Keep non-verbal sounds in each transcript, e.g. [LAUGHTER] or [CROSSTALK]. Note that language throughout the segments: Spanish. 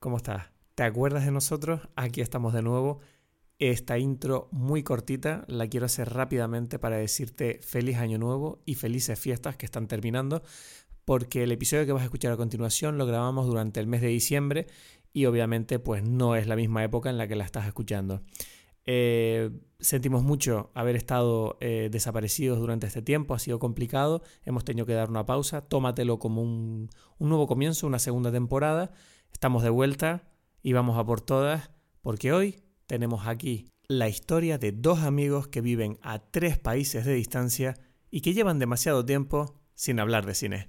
¿cómo estás? ¿Te acuerdas de nosotros? Aquí estamos de nuevo. Esta intro muy cortita la quiero hacer rápidamente para decirte feliz año nuevo y felices fiestas que están terminando, porque el episodio que vas a escuchar a continuación lo grabamos durante el mes de diciembre y obviamente pues no es la misma época en la que la estás escuchando. Eh, sentimos mucho haber estado eh, desaparecidos durante este tiempo, ha sido complicado, hemos tenido que dar una pausa, tómatelo como un, un nuevo comienzo, una segunda temporada, estamos de vuelta y vamos a por todas, porque hoy tenemos aquí la historia de dos amigos que viven a tres países de distancia y que llevan demasiado tiempo sin hablar de cine.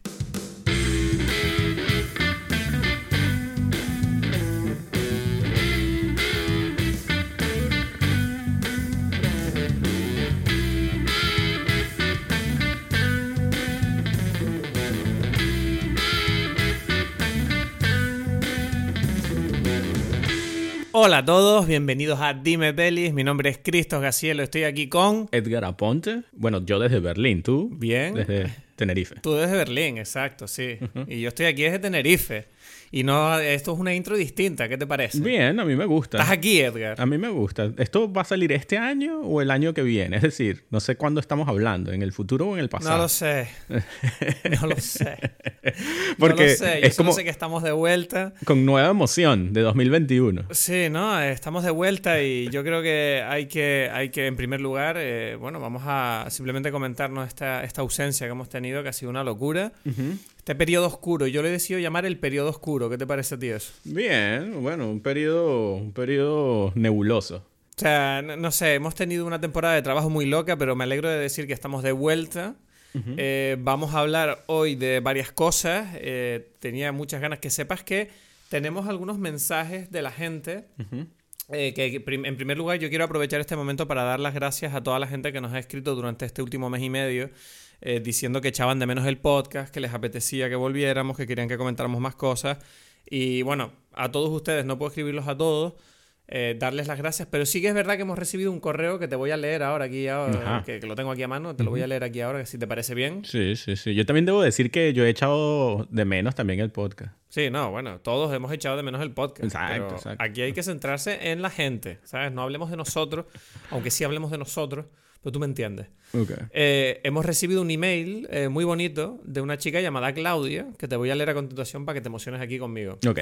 Hola a todos, bienvenidos a Dime Pelis. Mi nombre es Cristos Gacielo, estoy aquí con. Edgar Aponte. Bueno, yo desde Berlín, tú. Bien. Desde Tenerife. Tú desde Berlín, exacto, sí. Y yo estoy aquí desde Tenerife. Y no, esto es una intro distinta, ¿qué te parece? Bien, a mí me gusta. Estás aquí, Edgar. A mí me gusta. ¿Esto va a salir este año o el año que viene? Es decir, no sé cuándo estamos hablando, en el futuro o en el pasado. [LAUGHS] No lo sé. [LAUGHS] No lo sé. Porque no lo sé. Yo es solo como sé que estamos de vuelta. con nueva emoción de 2021. Sí, no, estamos de vuelta y yo creo que hay que, hay que en primer lugar, eh, bueno, vamos a simplemente comentarnos esta, esta ausencia que hemos tenido, que ha sido una locura. Este periodo oscuro, yo le he decidido llamar el periodo oscuro. ¿Qué te parece a ti eso? Bien, bueno, un periodo, un periodo nebuloso. O sea, no, no sé, hemos tenido una temporada de trabajo muy loca, pero me alegro de decir que estamos de vuelta. Eh, vamos a hablar hoy de varias cosas. Eh, tenía muchas ganas que sepas que tenemos algunos mensajes de la gente. Eh, que, en primer lugar yo quiero aprovechar este momento para dar las gracias a toda la gente que nos ha escrito durante este último mes y medio eh, diciendo que echaban de menos el podcast, que les apetecía que volviéramos, que querían que comentáramos más cosas. Y bueno, a todos ustedes, no puedo escribirlos a todos, eh, darles las gracias, pero sí que es verdad que hemos recibido un correo que te voy a leer ahora aquí, ahora, que, que lo tengo aquí a mano, te lo voy a leer aquí ahora, que si te parece bien. Sí, sí, sí. Yo también debo decir que yo he echado de menos también el podcast. Sí, no, bueno, todos hemos echado de menos el podcast. Exacto, pero exacto. Aquí hay que centrarse en la gente, ¿sabes? No hablemos de nosotros, aunque sí hablemos de nosotros, pero tú me entiendes. Ok. Eh, hemos recibido un email eh, muy bonito de una chica llamada Claudia, que te voy a leer a continuación para que te emociones aquí conmigo. Ok.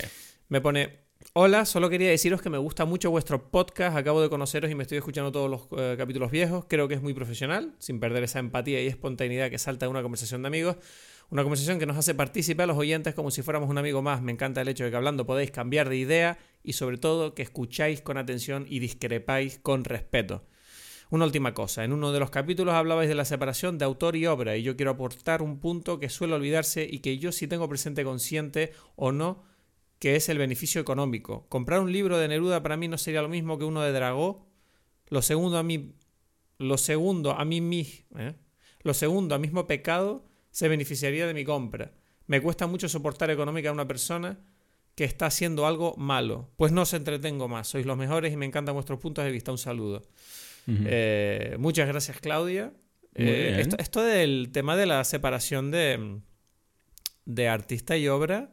Me pone, hola, solo quería deciros que me gusta mucho vuestro podcast, acabo de conoceros y me estoy escuchando todos los eh, capítulos viejos, creo que es muy profesional, sin perder esa empatía y espontaneidad que salta de una conversación de amigos. Una conversación que nos hace partícipe a los oyentes como si fuéramos un amigo más. Me encanta el hecho de que hablando podéis cambiar de idea y sobre todo que escucháis con atención y discrepáis con respeto. Una última cosa, en uno de los capítulos hablabais de la separación de autor y obra y yo quiero aportar un punto que suele olvidarse y que yo sí tengo presente consciente o no, que es el beneficio económico. Comprar un libro de Neruda para mí no sería lo mismo que uno de Dragó. Lo segundo a mí, lo segundo a mí mis- ¿eh? lo segundo a mismo pecado se beneficiaría de mi compra. Me cuesta mucho soportar económica a una persona que está haciendo algo malo. Pues no os entretengo más. Sois los mejores y me encantan vuestros puntos de vista. Un saludo. Eh, muchas gracias, Claudia. Eh, esto, esto del tema de la separación de, de artista y obra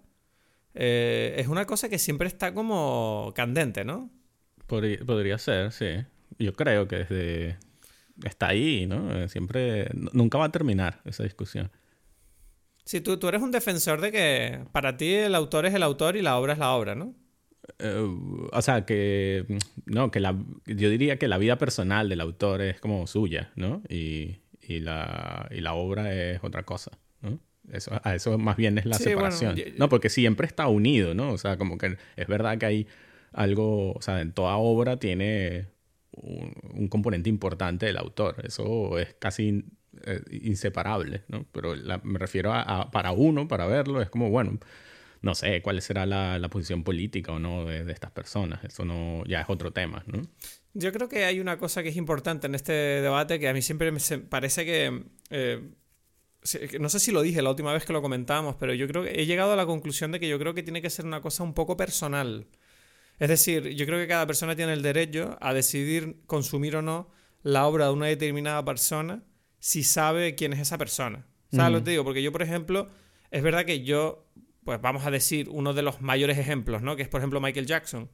eh, es una cosa que siempre está como candente, ¿no? Podría, podría ser, sí. Yo creo que desde... Está ahí, ¿no? Siempre... Nunca va a terminar esa discusión. Sí, tú, tú eres un defensor de que para ti el autor es el autor y la obra es la obra, ¿no? Eh, o sea, que... No, que la... Yo diría que la vida personal del autor es como suya, ¿no? Y, y, la, y la obra es otra cosa, ¿no? Eso, a eso más bien es la Sí, bueno, separación. y- no, porque siempre está unido, ¿no? O sea, como que es verdad que hay algo... O sea, en toda obra tiene un, un componente importante del autor. Eso es casi eh, inseparable, ¿no? Pero la- me refiero a, a- para uno, para verlo, es como, bueno, no sé cuál será la, la posición política o no de, de estas personas. Eso no ya es otro tema, ¿no? Yo creo que hay una cosa que es importante en este debate que a mí siempre me parece que... eh, que no sé si lo dije la última vez que lo comentábamos, pero yo creo que he llegado a la conclusión de que yo creo que tiene que ser una cosa un poco personal. Es decir, yo creo que cada persona tiene el derecho a decidir consumir o no la obra de una determinada persona si sabe quién es esa persona. ¿Sabes lo que te digo? Porque yo, por ejemplo, es verdad que yo pues vamos a decir, uno de los mayores ejemplos, ¿no? Que es, por ejemplo, Michael Jackson.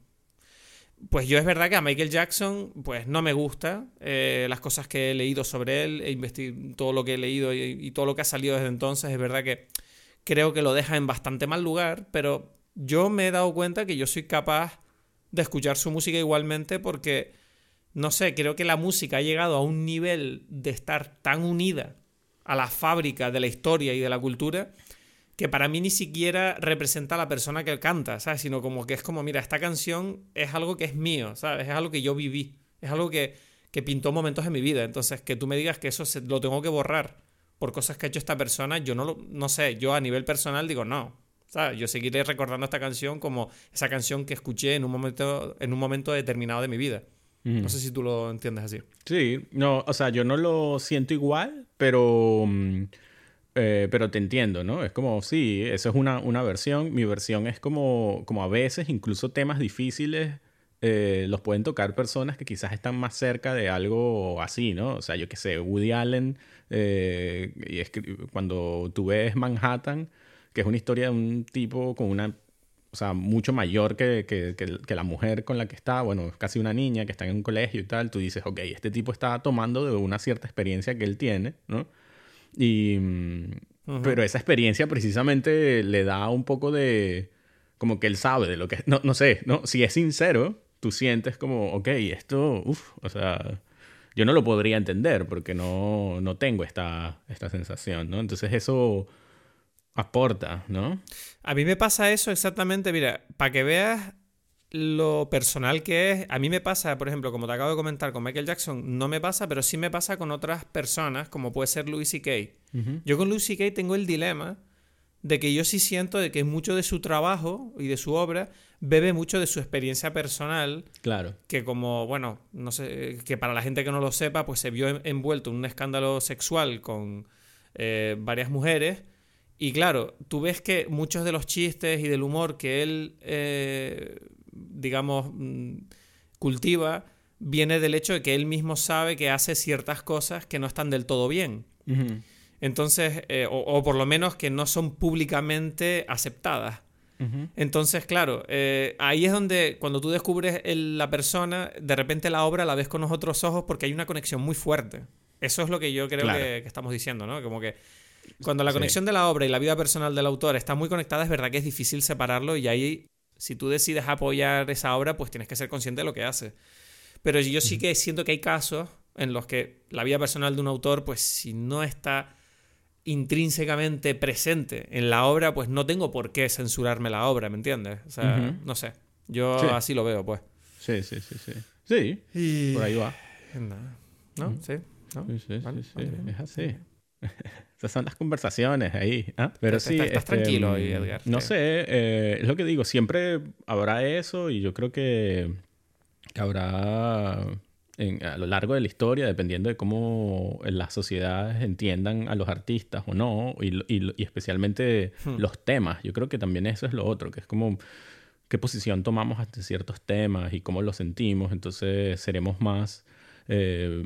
Pues yo es verdad que a Michael Jackson, pues no me gusta eh, las cosas que he leído sobre él, e todo lo que he leído y, todo lo que ha salido desde entonces, es verdad que creo que lo deja en bastante mal lugar, pero yo me he dado cuenta que yo soy capaz de escuchar su música igualmente porque, no sé, creo que la música ha llegado a un nivel de estar tan unida a la fábrica de la historia y de la cultura que para mí ni siquiera representa a la persona que canta, ¿sabes? Sino como que es como, mira, esta canción es algo que es mío, ¿sabes? Es algo que yo viví, es algo que, que pintó momentos en mi vida. Entonces, que tú me digas que eso lo tengo que borrar por cosas que ha hecho esta persona, yo no lo, no sé, yo a nivel personal digo, no, ¿sabes? Yo seguiré recordando esta canción como esa canción que escuché en un momento, en un momento determinado de mi vida. No sé si tú lo entiendes así. Sí, no, o sea, yo no lo siento igual, pero... Mm, eh, pero te entiendo, ¿no? Es como, sí, eso es una, una versión. Mi versión es como, como a veces, incluso temas difíciles eh, los pueden tocar personas que quizás están más cerca de algo así, ¿no? O sea, yo qué sé, Woody Allen, eh, y es que cuando tú ves Manhattan, que es una historia de un tipo con una, o sea, mucho mayor que, que, que, la mujer con la que está, bueno, es casi una niña que está en un colegio y tal, tú dices, ok, este tipo está tomando de una cierta experiencia que él tiene, ¿no? Y, Pero esa experiencia precisamente le da un poco de... Como que él sabe de lo que... No, no sé, ¿no? Si es sincero, tú sientes como, ok, esto, uff, o sea, yo no lo podría entender porque no, no tengo esta, esta sensación, ¿no? Entonces eso aporta, ¿no? A mí me pasa eso exactamente, mira, para que veas lo personal que es, a mí me pasa, por ejemplo, como te acabo de comentar con Michael Jackson, no me pasa, pero sí me pasa con otras personas, como puede ser Louis C.K. Yo con Louis C.K. tengo el dilema de que yo sí siento de que mucho de su trabajo y de su obra bebe mucho de su experiencia personal. Claro. Que como, bueno, no sé, que para la gente que no lo sepa, pues se vio envuelto en un escándalo sexual con eh, varias mujeres. Y claro, tú ves que muchos de los chistes y del humor que él eh, digamos, mm, cultiva, viene del hecho de que él mismo sabe que hace ciertas cosas que no están del todo bien. Entonces, eh, o, por lo menos que no son públicamente aceptadas. Entonces, claro, eh, ahí es donde cuando tú descubres la persona, de repente la obra la ves con los otros ojos porque hay una conexión muy fuerte. Eso es lo que yo creo que, estamos diciendo, ¿no? Como que cuando la conexión de la obra y la vida personal del autor está muy conectada, es verdad que es difícil separarlo y ahí si tú decides apoyar esa obra, pues tienes que ser consciente de lo que hace. Pero yo sí que siento que hay casos en los que la vida personal de un autor, pues si no está intrínsecamente presente en la obra, pues no tengo por qué censurarme la obra, ¿me entiendes? O sea, no sé. Yo así lo veo, pues. Sí, sí, sí, sí. Sí, por ahí va. ¿No? Sí. ¿No? Sí, sí, sí, Es así. [LAUGHS] Esas son las conversaciones ahí. ¿ah? Pero sí. Estás, este, tranquilo ahí, Edgar. No sé, eh, es lo que digo, siempre habrá eso y yo creo que, habrá a lo largo de la historia, dependiendo de cómo las sociedades entiendan a los artistas o no, y, especialmente hmm. los temas. Yo creo que también eso es lo otro, que es como qué posición tomamos ante ciertos temas y cómo los sentimos. Entonces seremos más eh,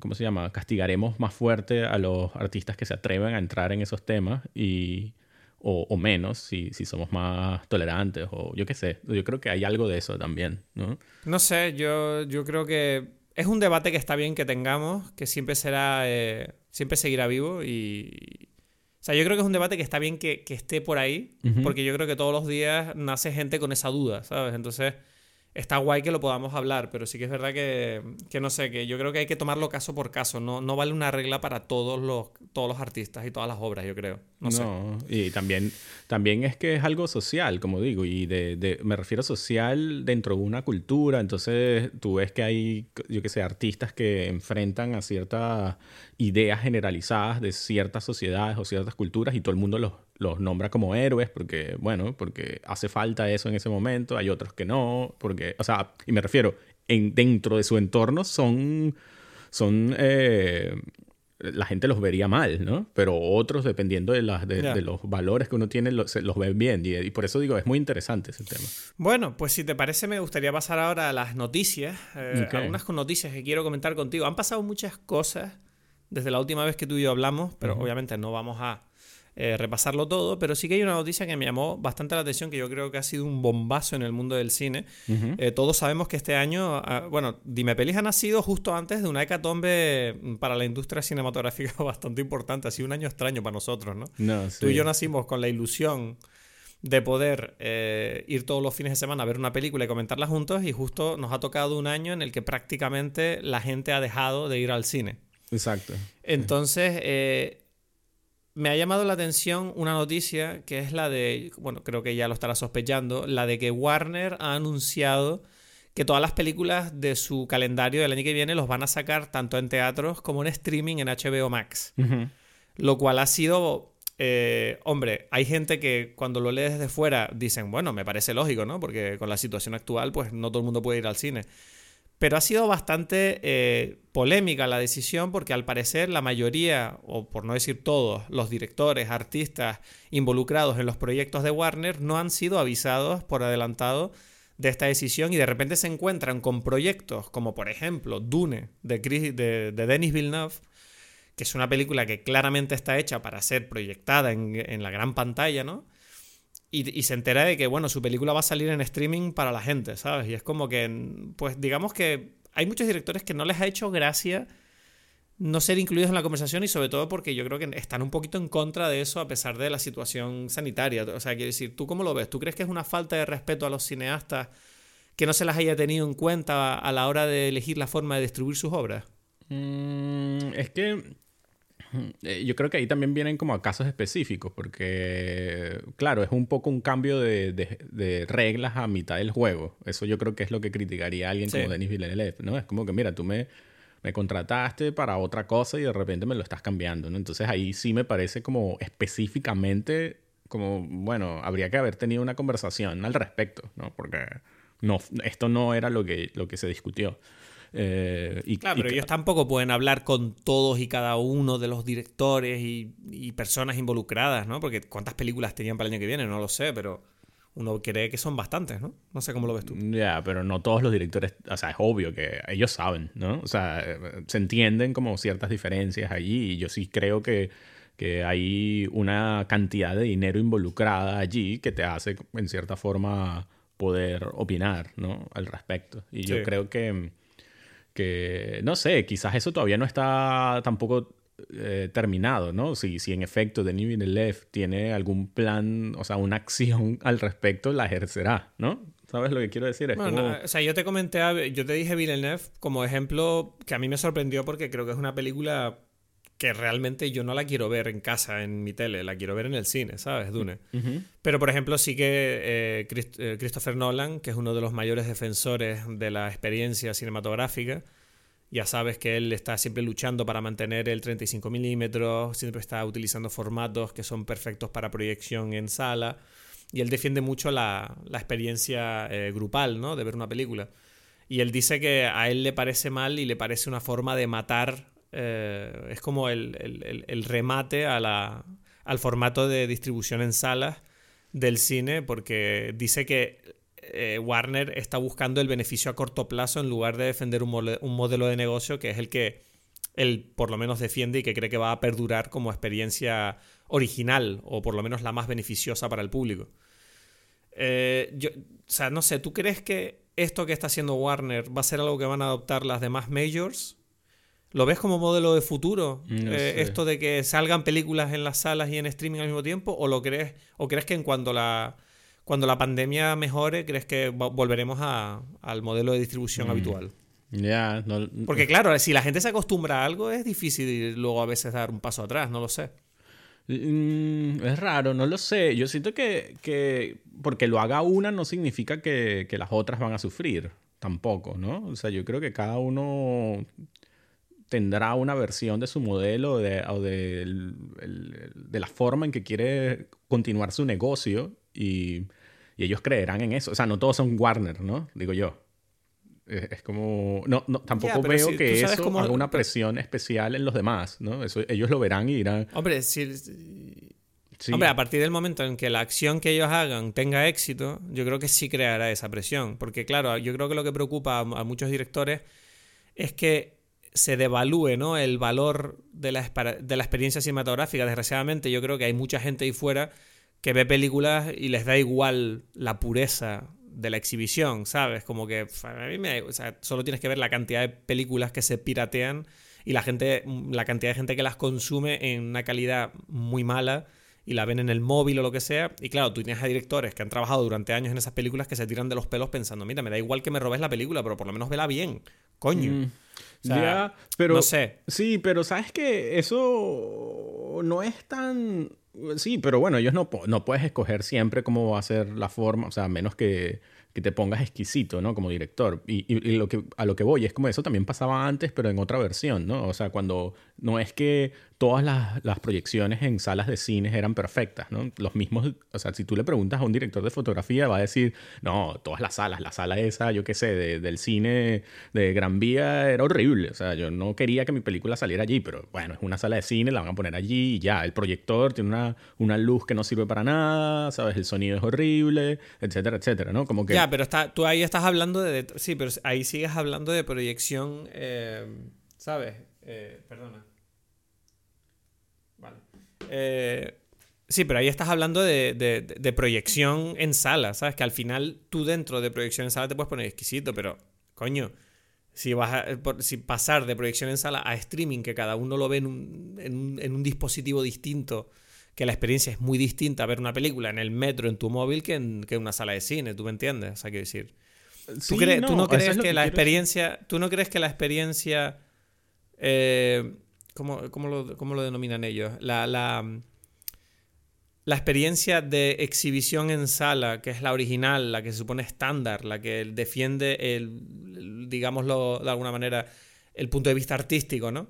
¿cómo se llama? Castigaremos más fuerte a los artistas que se atreven a entrar en esos temas y, o, menos si, si, somos más tolerantes o yo qué sé. Yo creo que hay algo de eso también, ¿no? No sé, yo, yo creo que es un debate que está bien que tengamos, que siempre será, eh, siempre seguirá vivo y... O sea, yo creo que es un debate que está bien que, que esté por ahí, porque yo creo que todos los días nace gente con esa duda, ¿sabes? Entonces está guay que lo podamos hablar, pero sí que es verdad que, que, no sé, que yo creo que hay que tomarlo caso por caso. No, no vale una regla para todos los, todos los artistas y todas las obras, yo creo. No, sé. Y también, también es que es algo social, como digo, y de, de, me refiero social dentro de una cultura. Entonces tú ves que hay, yo qué sé, artistas que enfrentan a ciertas ideas generalizadas de ciertas sociedades o ciertas culturas y todo el mundo los los nombra como héroes porque, bueno, porque hace falta eso en ese momento, hay otros que no, porque, o sea, y me refiero, en, dentro de su entorno son, son, eh, la gente los vería mal, ¿no? Pero otros, dependiendo de, las, de, los valores que uno tiene, los, los ven bien. Y, por eso digo, es muy interesante ese tema. Bueno, pues si te parece, me gustaría pasar ahora a las noticias. Eh, algunas noticias que quiero comentar contigo. Han pasado muchas cosas desde la última vez que tú y yo hablamos, pero obviamente no vamos a eh, repasarlo todo, pero sí que hay una noticia que me llamó bastante la atención, que yo creo que ha sido un bombazo en el mundo del cine. Eh, todos sabemos que este año, ah, bueno, Dime Pelis ha nacido justo antes de una hecatombe para la industria cinematográfica [LAUGHS] bastante importante. Ha sido un año extraño para nosotros, ¿no? No, Tú y yo nacimos con la ilusión de poder eh, ir todos los fines de semana a ver una película y comentarla juntos y justo nos ha tocado un año en el que prácticamente la gente ha dejado de ir al cine. Exacto. Entonces, eh, me ha llamado la atención una noticia que es la de, bueno, creo que ya lo estará sospechando, la de que Warner ha anunciado que todas las películas de su calendario del año que viene los van a sacar tanto en teatros como en streaming en HBO Max. Lo cual ha sido eh, hombre, hay gente que cuando lo lee desde fuera dicen, bueno, me parece lógico, ¿no? Porque con la situación actual, pues no todo el mundo puede ir al cine. Pero ha sido bastante eh, polémica la decisión porque al parecer la mayoría, o por no decir todos, los directores, artistas involucrados en los proyectos de Warner no han sido avisados por adelantado de esta decisión y de repente se encuentran con proyectos como por ejemplo Dune de, de, de Denis Villeneuve, que es una película que claramente está hecha para ser proyectada en, en la gran pantalla, ¿no? Y, se entera de que, bueno, su película va a salir en streaming para la gente, ¿sabes? Y es como que, pues digamos que hay muchos directores que no les ha hecho gracia no ser incluidos en la conversación y sobre todo porque yo creo que están un poquito en contra de eso a pesar de la situación sanitaria. O sea, quiero decir, ¿tú cómo lo ves? ¿Tú crees que es una falta de respeto a los cineastas que no se las haya tenido en cuenta a la hora de elegir la forma de distribuir sus obras? Mm, es que yo creo que ahí también vienen como a casos específicos, porque, claro, es un poco un cambio de, de, reglas a mitad del juego. Eso yo creo que es lo que criticaría alguien como Denis Villeneuve, ¿no? Es como que, mira, tú me, me contrataste para otra cosa y de repente me lo estás cambiando, ¿no? Entonces ahí sí me parece como específicamente, como, bueno, habría que haber tenido una conversación al respecto, ¿no? Porque no, esto no era lo que, lo que se discutió. Eh, y, claro, pero ellos tampoco pueden hablar con todos y cada uno de los directores y, personas involucradas, ¿no? Porque cuántas películas tenían para el año que viene, no lo sé, pero uno cree que son bastantes, ¿no? No sé cómo lo ves tú. Ya, pero no todos los directores, o sea, es obvio que ellos saben, ¿no? O sea, se entienden como ciertas diferencias allí y yo sí creo que, que hay una cantidad de dinero involucrada allí que te hace, en cierta forma, poder opinar, ¿no? Al respecto. Y yo creo que que, no sé, quizás eso todavía no está tampoco eh, terminado, ¿no? Si, si en efecto Denis Villeneuve tiene algún plan, o sea, una acción [LAUGHS] al respecto, la ejercerá, ¿no? ¿Sabes lo que quiero decir? o sea, yo te comenté, yo te dije Villeneuve como ejemplo que a mí me sorprendió porque creo que es una película que realmente yo no la quiero ver en casa, en mi tele, la quiero ver en el cine, ¿sabes? Dune. Pero, por ejemplo, sí que eh, eh, Christopher Nolan, que es uno de los mayores defensores de la experiencia cinematográfica, ya sabes que él está siempre luchando para mantener el 35 milímetros, siempre está utilizando formatos que son perfectos para proyección en sala, y él defiende mucho la, experiencia eh, grupal, ¿no? De ver una película. Y él dice que a él le parece mal y le parece una forma de matar eh, es como el, remate a la, al formato de distribución en salas del cine, porque dice que eh, Warner está buscando el beneficio a corto plazo en lugar de defender un, modelo de negocio que es el que él por lo menos defiende y que cree que va a perdurar como experiencia original o por lo menos la más beneficiosa para el público. Eh, yo, o sea, no sé, ¿tú crees que esto que está haciendo Warner va a ser algo que van a adoptar las demás majors? ¿Lo ves como modelo de futuro? Eh, esto de que salgan películas en las salas y en streaming al mismo tiempo, o lo crees, o crees que en cuando la cuando la pandemia mejore, crees que volveremos al modelo de distribución mm. habitual? Ya, Porque claro, si la gente se acostumbra a algo, es difícil luego a veces dar un paso atrás, no lo sé. Mm, es raro, no lo sé. Yo siento que, que porque lo haga una no significa que, que, las otras van a sufrir, tampoco, ¿no? O sea, yo creo que cada uno tendrá una versión de su modelo de, o de, de, la forma en que quiere continuar su negocio y, y, ellos creerán en eso. O sea, no todos son Warner, ¿no? Digo yo. Es, como... No, no tampoco veo que eso haga una presión especial en los demás, ¿no? Eso, ellos lo verán y dirán... Hombre, si... Hombre, a partir del momento en que la acción que ellos hagan tenga éxito, yo creo que sí creará esa presión. Porque claro, yo creo que lo que preocupa a muchos directores es que se devalúe ¿no? el valor de la, de la experiencia cinematográfica. Desgraciadamente, yo creo que hay mucha gente ahí fuera que ve películas y les da igual la pureza de la exhibición, ¿sabes? Como que a me, o sea, solo tienes que ver la cantidad de películas que se piratean y la gente la cantidad de gente que las consume en una calidad muy mala y la ven en el móvil o lo que sea. Y claro, tú tienes a directores que han trabajado durante años en esas películas que se tiran de los pelos pensando, mira, me da igual que me robes la película, pero por lo menos vela bien, coño. Mm. pero no sé. Sí, pero sabes que eso no es tan Sí, pero bueno, ellos no, no puedes escoger siempre cómo va a ser la forma, o sea, menos que que te pongas exquisito, ¿no? Como director. Y, y, lo que, a lo que voy es como eso también pasaba antes, pero en otra versión, ¿no? O sea, cuando no es que todas las, las, proyecciones en salas de cines eran perfectas, ¿no? Los mismos, o sea, si tú le preguntas a un director de fotografía, va a decir, no, todas las salas, la sala esa, yo qué sé, del cine de Gran Vía era horrible. O sea, yo no quería que mi película saliera allí, pero bueno, es una sala de cine, la van a poner allí y ya. El proyector tiene una, una luz que no sirve para nada, ¿sabes? El sonido es horrible, etcétera, etcétera, ¿no? Como que... Ya, pero está, tú ahí estás hablando de... Sí, pero ahí sigues hablando de proyección, eh, ¿sabes? Eh, perdona. Eh, sí, pero ahí estás hablando de, de, proyección en sala, ¿sabes? Que al final tú dentro de proyección en sala te puedes poner exquisito, pero, coño, si vas a si pasar de proyección en sala a streaming, que cada uno lo ve en un, en un dispositivo distinto que la experiencia es muy distinta a ver una película en el metro, en tu móvil, que en, que una sala de cine, ¿tú me entiendes? O sea, quiero decir... ¿Tú, no, crees que, la experiencia... ¿Tú no crees que la experiencia... Eh, ¿cómo, lo, denominan ellos? La, la, la, experiencia de exhibición en sala, que es la original, la que se supone estándar, la que defiende, el, digámoslo de alguna manera, el punto de vista artístico, ¿no?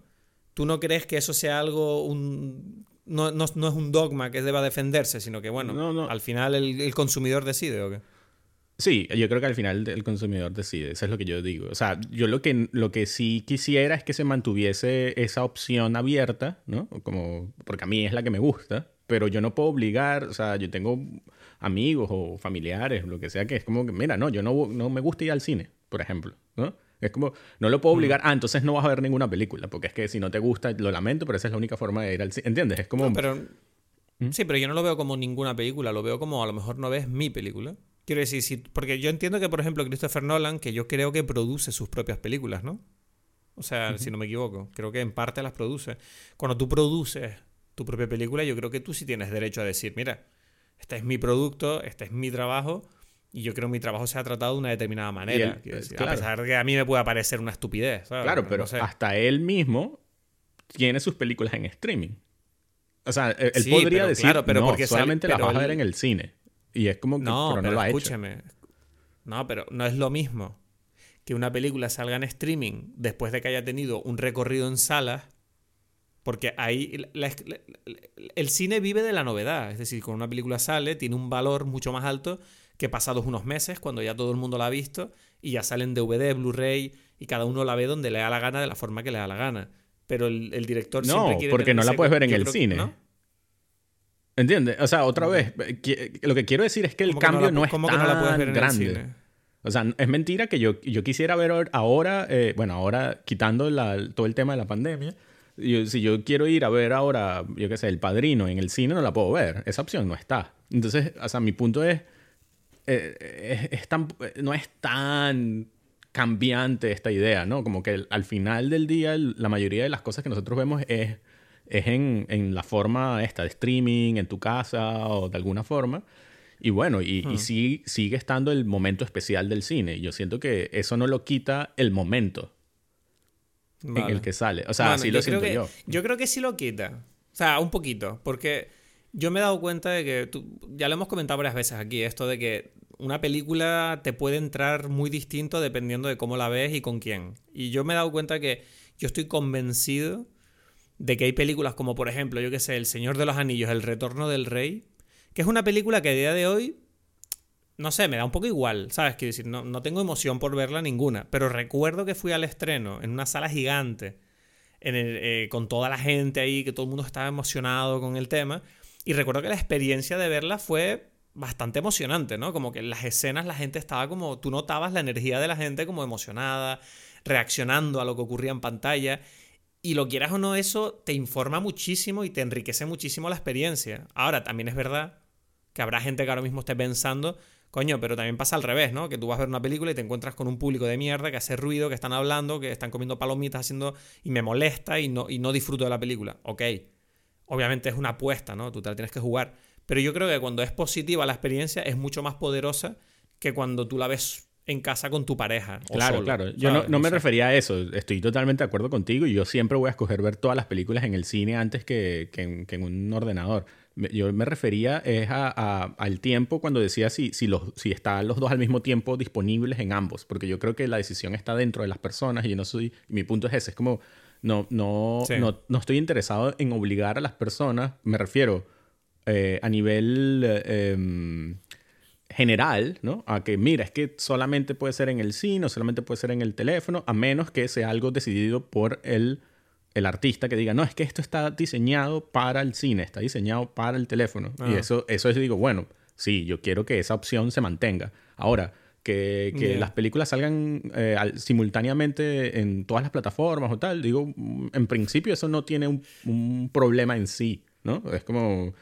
¿Tú no crees que eso sea algo, un, no, no, no, es un dogma que deba defenderse, sino que, bueno, al final el, consumidor decide, ¿o qué? Sí, yo creo que al final el consumidor decide, eso es lo que yo digo. O sea, yo lo que, lo que sí quisiera es que se mantuviese esa opción abierta, ¿no? Como, porque a mí es la que me gusta, pero yo no puedo obligar, o sea, yo tengo amigos o familiares, lo que sea, que es como que, mira, no, yo no, no me gusta ir al cine, por ejemplo, ¿no? Es como, no lo puedo obligar, ah, entonces no vas a ver ninguna película, porque es que si no te gusta, lo lamento, pero esa es la única forma de ir al cine. ¿Entiendes? Es como... pero, ¿Mm? Sí, pero yo no lo veo como ninguna película, lo veo como a lo mejor no ves mi película. Quiero decir, si, porque yo entiendo que, por ejemplo, Christopher Nolan, que yo creo que produce sus propias películas, ¿no? O sea, si no me equivoco, creo que en parte las produce. Cuando tú produces tu propia película, yo creo que tú sí tienes derecho a decir, mira, este es mi producto, este es mi trabajo, y yo creo que mi trabajo se ha tratado de una determinada manera. A pesar de que a mí me pueda parecer una estupidez. Claro, pero hasta él mismo tiene sus películas en streaming. O sea, él podría decir, claro, pero porque solamente la vas a ver en el cine. Y es como que no, pero, escúchame. No, pero no es lo mismo que una película salga en streaming después de que haya tenido un recorrido en salas, porque ahí el cine vive de la novedad. Es decir, cuando una película sale, tiene un valor mucho más alto que pasados unos meses, cuando ya todo el mundo la ha visto, y ya salen DVD, Blu-ray, y cada uno la ve donde le da la gana, de la forma que le da la gana. Pero el, director no, siempre quiere porque no la puedes ver en el cine. ¿Entiendes? O sea, otra vez, lo que quiero decir es que el cambio no, es tan grande. O sea, es mentira que yo, yo quisiera ver ahora, eh, bueno, ahora quitando todo el tema de la pandemia, si yo quiero ir a ver ahora, yo qué sé, El Padrino en el cine, no la puedo ver. Esa opción no está. Entonces, o sea, mi punto es, eh, es, tan, no es tan cambiante esta idea, ¿no? Como que al final del día la mayoría de las cosas que nosotros vemos es, es en, en, la forma esta de streaming, en tu casa o de alguna forma. Y bueno, y, y sí, sigue estando el momento especial del cine. Yo siento que eso no lo quita el momento en el que sale. O sea, así lo siento yo. Yo creo que sí lo quita. O sea, un poquito. Porque yo me he dado cuenta de que, ya lo hemos comentado varias veces aquí, esto de que una película te puede entrar muy distinto dependiendo de cómo la ves y con quién. Y yo me he dado cuenta que yo estoy convencido de que hay películas como, por ejemplo, yo que sé, El Señor de los Anillos, El Retorno del Rey, que es una película que a día de hoy, no sé, me da un poco igual, ¿sabes? Quiero decir, no, no tengo emoción por verla ninguna, pero recuerdo que fui al estreno en una sala gigante, eh, con toda la gente ahí, que todo el mundo estaba emocionado con el tema. Y recuerdo que la experiencia de verla fue bastante emocionante, ¿no? Como que en las escenas la gente estaba como, tú notabas la energía de la gente como emocionada, reaccionando a lo que ocurría en pantalla. Y lo quieras o no, eso te informa muchísimo y te enriquece muchísimo la experiencia. Ahora, también es verdad que habrá gente que ahora mismo esté pensando, coño, pero también pasa al revés, ¿no? Que tú vas a ver una película y te encuentras con un público de mierda que hace ruido, que están hablando, que están comiendo palomitas, haciendo. y me molesta y no, y no disfruto de la película. Ok. Obviamente es una apuesta, ¿no? Tú te la tienes que jugar. Pero yo creo que cuando es positiva la experiencia es mucho más poderosa que cuando tú la ves en casa con tu pareja. claro, claro. Yo no, me refería a eso. Estoy totalmente de acuerdo contigo y yo siempre voy a escoger ver todas las películas en el cine antes que, en, un ordenador. Yo me refería es a, al tiempo cuando decía si, si, los, si están los dos al mismo tiempo disponibles en ambos, porque yo creo que la decisión está dentro de las personas y yo no soy, mi punto es ese, es como, no, no, no, no, estoy interesado en obligar a las personas, me refiero eh, a nivel... Eh, em, general, ¿no? A que, mira, es que solamente puede ser en el cine, solamente puede ser en el teléfono, a menos que sea algo decidido por el, el artista que diga, no, es que esto está diseñado para el cine, está diseñado para el teléfono. Y ah. eso, eso es, digo, bueno, sí, yo quiero que esa opción se mantenga. Ahora, que, que las películas salgan eh, simultáneamente en todas las plataformas o tal, digo, en principio eso no tiene un, un problema en sí, ¿no? Es como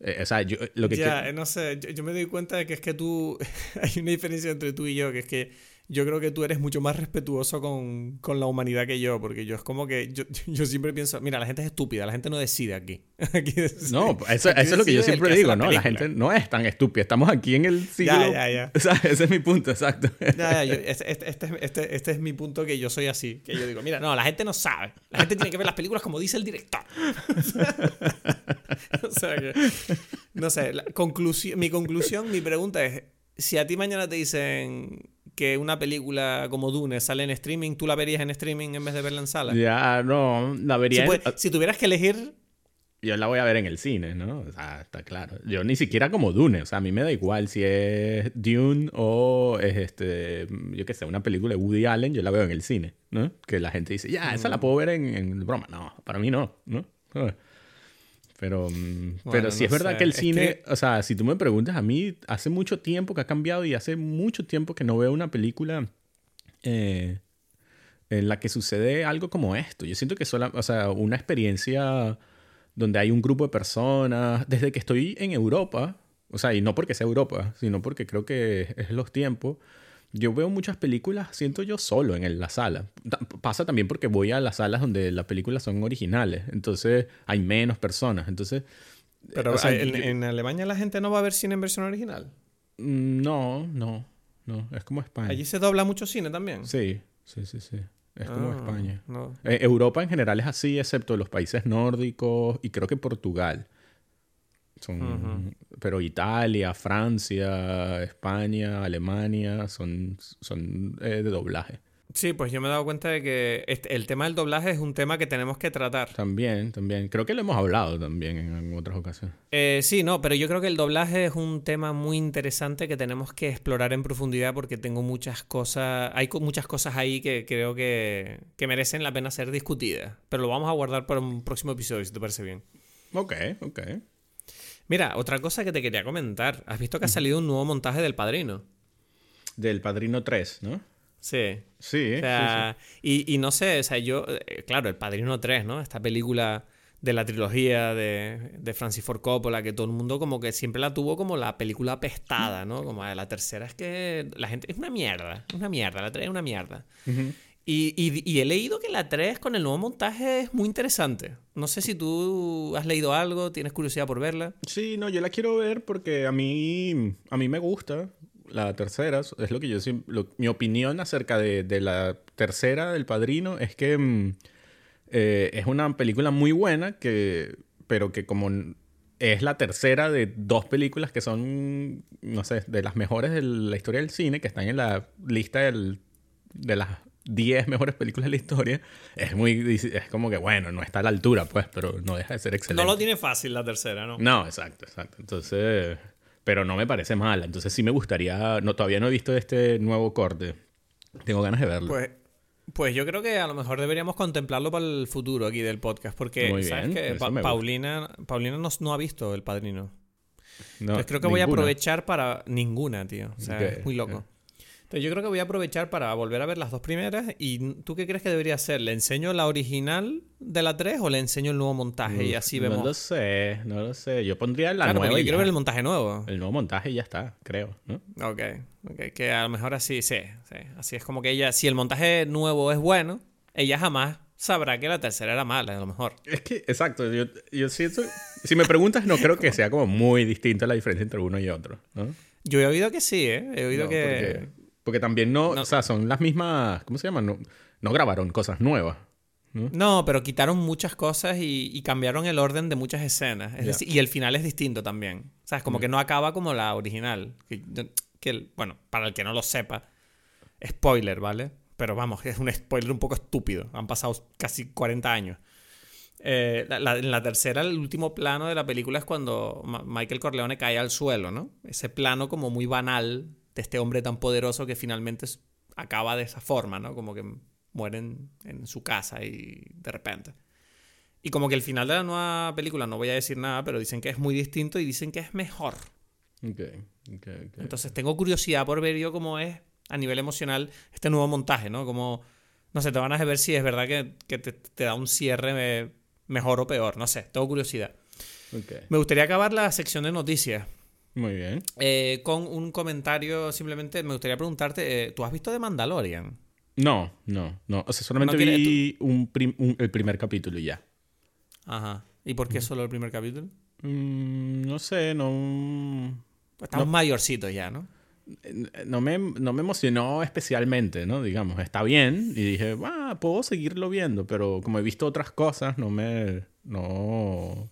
eh, o sea, yo lo que... Ya, no sé, yo, me doy cuenta de que es que tú, [LAUGHS] hay una diferencia entre tú y yo, que es que yo creo que tú eres mucho más respetuoso con, con la humanidad que yo, porque yo es como que yo, [LAUGHS] yo, siempre pienso, mira, la gente es estúpida, la gente no decide aquí. [LAUGHS] no, eso, eso es lo que yo siempre digo, ¿no? La gente no es tan estúpida, estamos aquí en el siglo... Ya, ya, ya. [LAUGHS] O sea, ese es mi punto, exacto. Ya, ya, este, este, este, este, es mi punto que yo soy así, que yo digo, mira, no, la gente no sabe, la gente tiene que ver las películas como dice el director. o sea que, no sé, la conclusión, mi conclusión, mi pregunta es, si a ti mañana te dicen que una película como Dune sale en streaming, ¿tú la verías en streaming en vez de verla en sala? Ya, no, la vería. Si, si tuvieras que elegir. Yo la voy a ver en el cine, ¿no? O sea, está claro. Yo ni siquiera como Dune, o sea, a mí me da igual si es Dune o es este, yo qué sé, una película de Woody Allen, yo la veo en el cine, ¿no? Que la gente dice, ya, esa la mm. puedo ver en, en broma. No, para mí no, ¿no? Pero, mm, pero sí es verdad que el cine, o sea, si tú me preguntas a mí, hace mucho tiempo que ha cambiado y hace mucho tiempo que no veo una película eh, en la que sucede algo como esto. Yo siento que es o sea, una experiencia donde hay un grupo de personas, desde que estoy en Europa, o sea, y no porque sea Europa, sino porque creo que es los tiempos, yo veo muchas películas, siento yo solo en la sala. Pasa también porque voy a las salas donde las películas son originales, entonces hay menos personas, entonces... Pero ¿en, Alemania la gente no va a ver cine en versión original. Mm, no, no, no, es como España. ¿Allí se dobla mucho cine también? Sí, sí, sí, sí. Es como ah, España. Eh, Europa en general es así, excepto los países nórdicos y creo que Portugal. Son, Pero Italia, Francia, España, Alemania son, son eh, de doblaje. Sí, pues yo me he dado cuenta de que este, el tema del doblaje es un tema que tenemos que tratar. También, también. Creo que lo hemos hablado también en, otras ocasiones. Eh, sí, no, pero yo creo que el doblaje es un tema muy interesante que tenemos que explorar en profundidad porque tengo muchas cosas, hay muchas cosas ahí que creo que, que merecen la pena ser discutidas. Pero lo vamos a guardar para un próximo episodio, si te parece bien. Ok, ok. Mira, otra cosa que te quería comentar. ¿Has visto que ha salido un nuevo montaje del Padrino? Del Padrino 3, ¿no? Sí. Sí. O sea, Y, no sé, o sea, yo, eh, claro, el Padrino 3, ¿no? Esta película de la trilogía de, de, Francis Ford Coppola, que todo el mundo como que siempre la tuvo como la película apestada, ¿no? Como la tercera es que la gente es una mierda, una mierda, la 3 es una mierda. Y, he leído que la 3 con el nuevo montaje es muy interesante. No sé si tú has leído algo, tienes curiosidad por verla. Sí, no, yo la quiero ver porque a mí, a mí me gusta la tercera. Es lo que yo mi opinión acerca de, la tercera del Padrino es que mm, eh, es una película muy buena, que, pero que como es la tercera de dos películas que son, no sé, de las mejores de la historia del cine, que están en la lista del, de las 10 mejores películas de la historia, es muy. Es como que, bueno, no está a la altura, pues, pero no deja de ser excelente. No lo tiene fácil la tercera, ¿no? No, exacto, exacto. Entonces. Pero no me parece mala. Entonces sí me gustaría. No, todavía no he visto este nuevo corte. Tengo ganas de verlo. Pues. Pues yo creo que a lo mejor deberíamos contemplarlo para el futuro aquí del podcast, porque sabes que Paulina, Paulina no, ha visto El Padrino. No, Entonces creo que voy a aprovechar para ninguna, tío. O sea, es muy loco. Entonces yo creo que voy a aprovechar para volver a ver las dos primeras. ¿Y tú qué crees que debería hacer? ¿Le enseño la original de la 3 o le enseño el nuevo montaje? y así vemos. No lo sé, no lo sé. Yo pondría la nueva. Yo quiero ver el montaje nuevo. El nuevo montaje y ya está, creo, ¿no? Ok, ok. Que a lo mejor así, sí, sí. Así es como que ella, si el montaje nuevo es bueno, ella jamás sabrá que la tercera era mala, a lo mejor. Es que, exacto, yo, yo siento... Si me preguntas, no creo que sea como muy distinta la diferencia entre uno y otro, ¿no? Yo he oído que sí, ¿eh? He oído No, que... Porque, porque también no, No. O sea, son las mismas... ¿Cómo se llama? No, no grabaron cosas nuevas. ¿no? No, pero quitaron muchas cosas y, y cambiaron el orden de muchas escenas. Es decir, y el final es distinto también. O sea, es como Mm. que no acaba como la original. Que, bueno, para el que no lo sepa, spoiler, ¿vale? Pero vamos, es un spoiler un poco estúpido. Han pasado casi 40 años. Eh, la- la- en la tercera, el último plano de la película es cuando Ma- Michael Corleone cae al suelo, ¿no? Ese plano como muy banal de este hombre tan poderoso que finalmente acaba de esa forma, ¿no? Como que muere en, su casa y de repente. Y como que el final de la nueva película, no voy a decir nada, pero dicen que es muy distinto y dicen que es mejor. Ok, ok, ok. Entonces tengo curiosidad por ver yo cómo es a nivel emocional este nuevo montaje, ¿no? Como, no sé, te van a ver si es verdad que, que te, te da un cierre eh, mejor o peor, no sé, tengo curiosidad. Me gustaría acabar la sección de noticias Muy bien. eh, con un comentario, simplemente me gustaría preguntarte, eh, ¿tú has visto The Mandalorian? No, no, no. O sea, solamente No vi un prim- un- el primer capítulo y ya. Ajá. ¿Y por qué solo el primer capítulo? Mm, no sé, no... Estamos mayorcitos ya, ¿no? No me, no me emocionó especialmente, ¿no? Digamos, está bien. Y dije, ah, puedo seguirlo viendo, pero como he visto otras cosas, no me... No,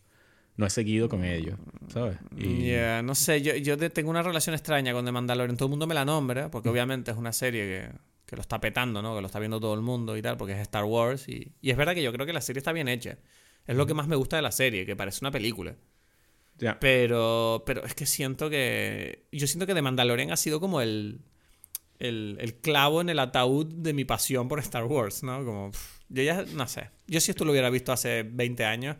no he seguido con ello, ¿sabes? Y, Ya, no sé, yo, yo tengo una relación extraña con The Mandalorian. Todo el mundo me la nombra, porque obviamente es una serie que, que lo está petando, ¿no? Que lo está viendo todo el mundo y tal, porque es Star Wars. Y, y es verdad que yo creo que la serie está bien hecha. Es lo que más me gusta de la serie, que parece una película. Pero, pero es que siento que. Yo siento que The Mandalorian ha sido como el. El, el clavo en el ataúd de mi pasión por Star Wars, ¿no? Como. pff, yo ya. No sé. Yo si esto lo hubiera visto hace 20 años,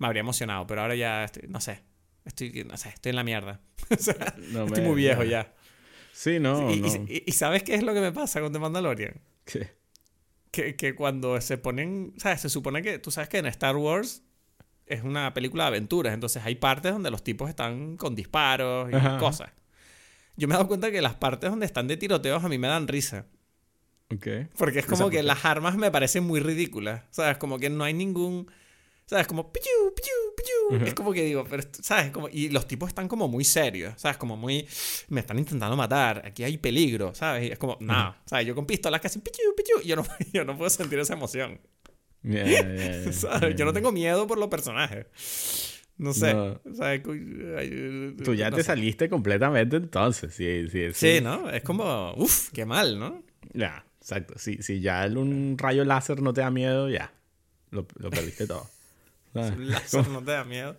me habría emocionado. Pero ahora ya. Estoy, no sé. Estoy. No sé. Estoy en la mierda. [LAUGHS] O sea, [LAUGHS] No estoy me- muy viejo ya. ya. Sí, no, y, no. y- y- ¿sabes qué es lo que me pasa con The Mandalorian? ¿Qué? Que, que cuando se ponen. ¿Sabes? Se supone que. Tú sabes que en Star Wars es una película de aventuras. Entonces hay partes donde los tipos están con disparos y Ajá. cosas. Yo me he dado cuenta que las partes donde están de tiroteos a mí me dan risa. Ok. Porque es como ¿por que las armas me parecen muy ridículas. ¿Sabes? Como que no hay ningún. ¿Sabes? Como. pichu, pichu, pichu. Ujú. Es como que digo, pero ¿sabes? Como, y los tipos están como muy serios. ¿Sabes? Como muy. Me están intentando matar. Aquí hay peligro. ¿Sabes? Y es como. No. ¿Sabes? Yo con pistolas que hacen pichu, pichu. Yo no, [LAUGHS] yo no puedo sentir esa emoción. Ya, ya, ya, [LAUGHS] ¿Sabes? Yo no tengo miedo por los personajes. No sé. No. Tú ya no te sé. saliste completamente entonces. Sí, sí, eso- Sí, ¿no? Es como. Uf, qué mal, ¿no? Ya, exacto. Si, si ya el- un rayo láser no te da miedo, ya. Lo, lo perdiste todo. ¿Sabes? Un láser no te da miedo.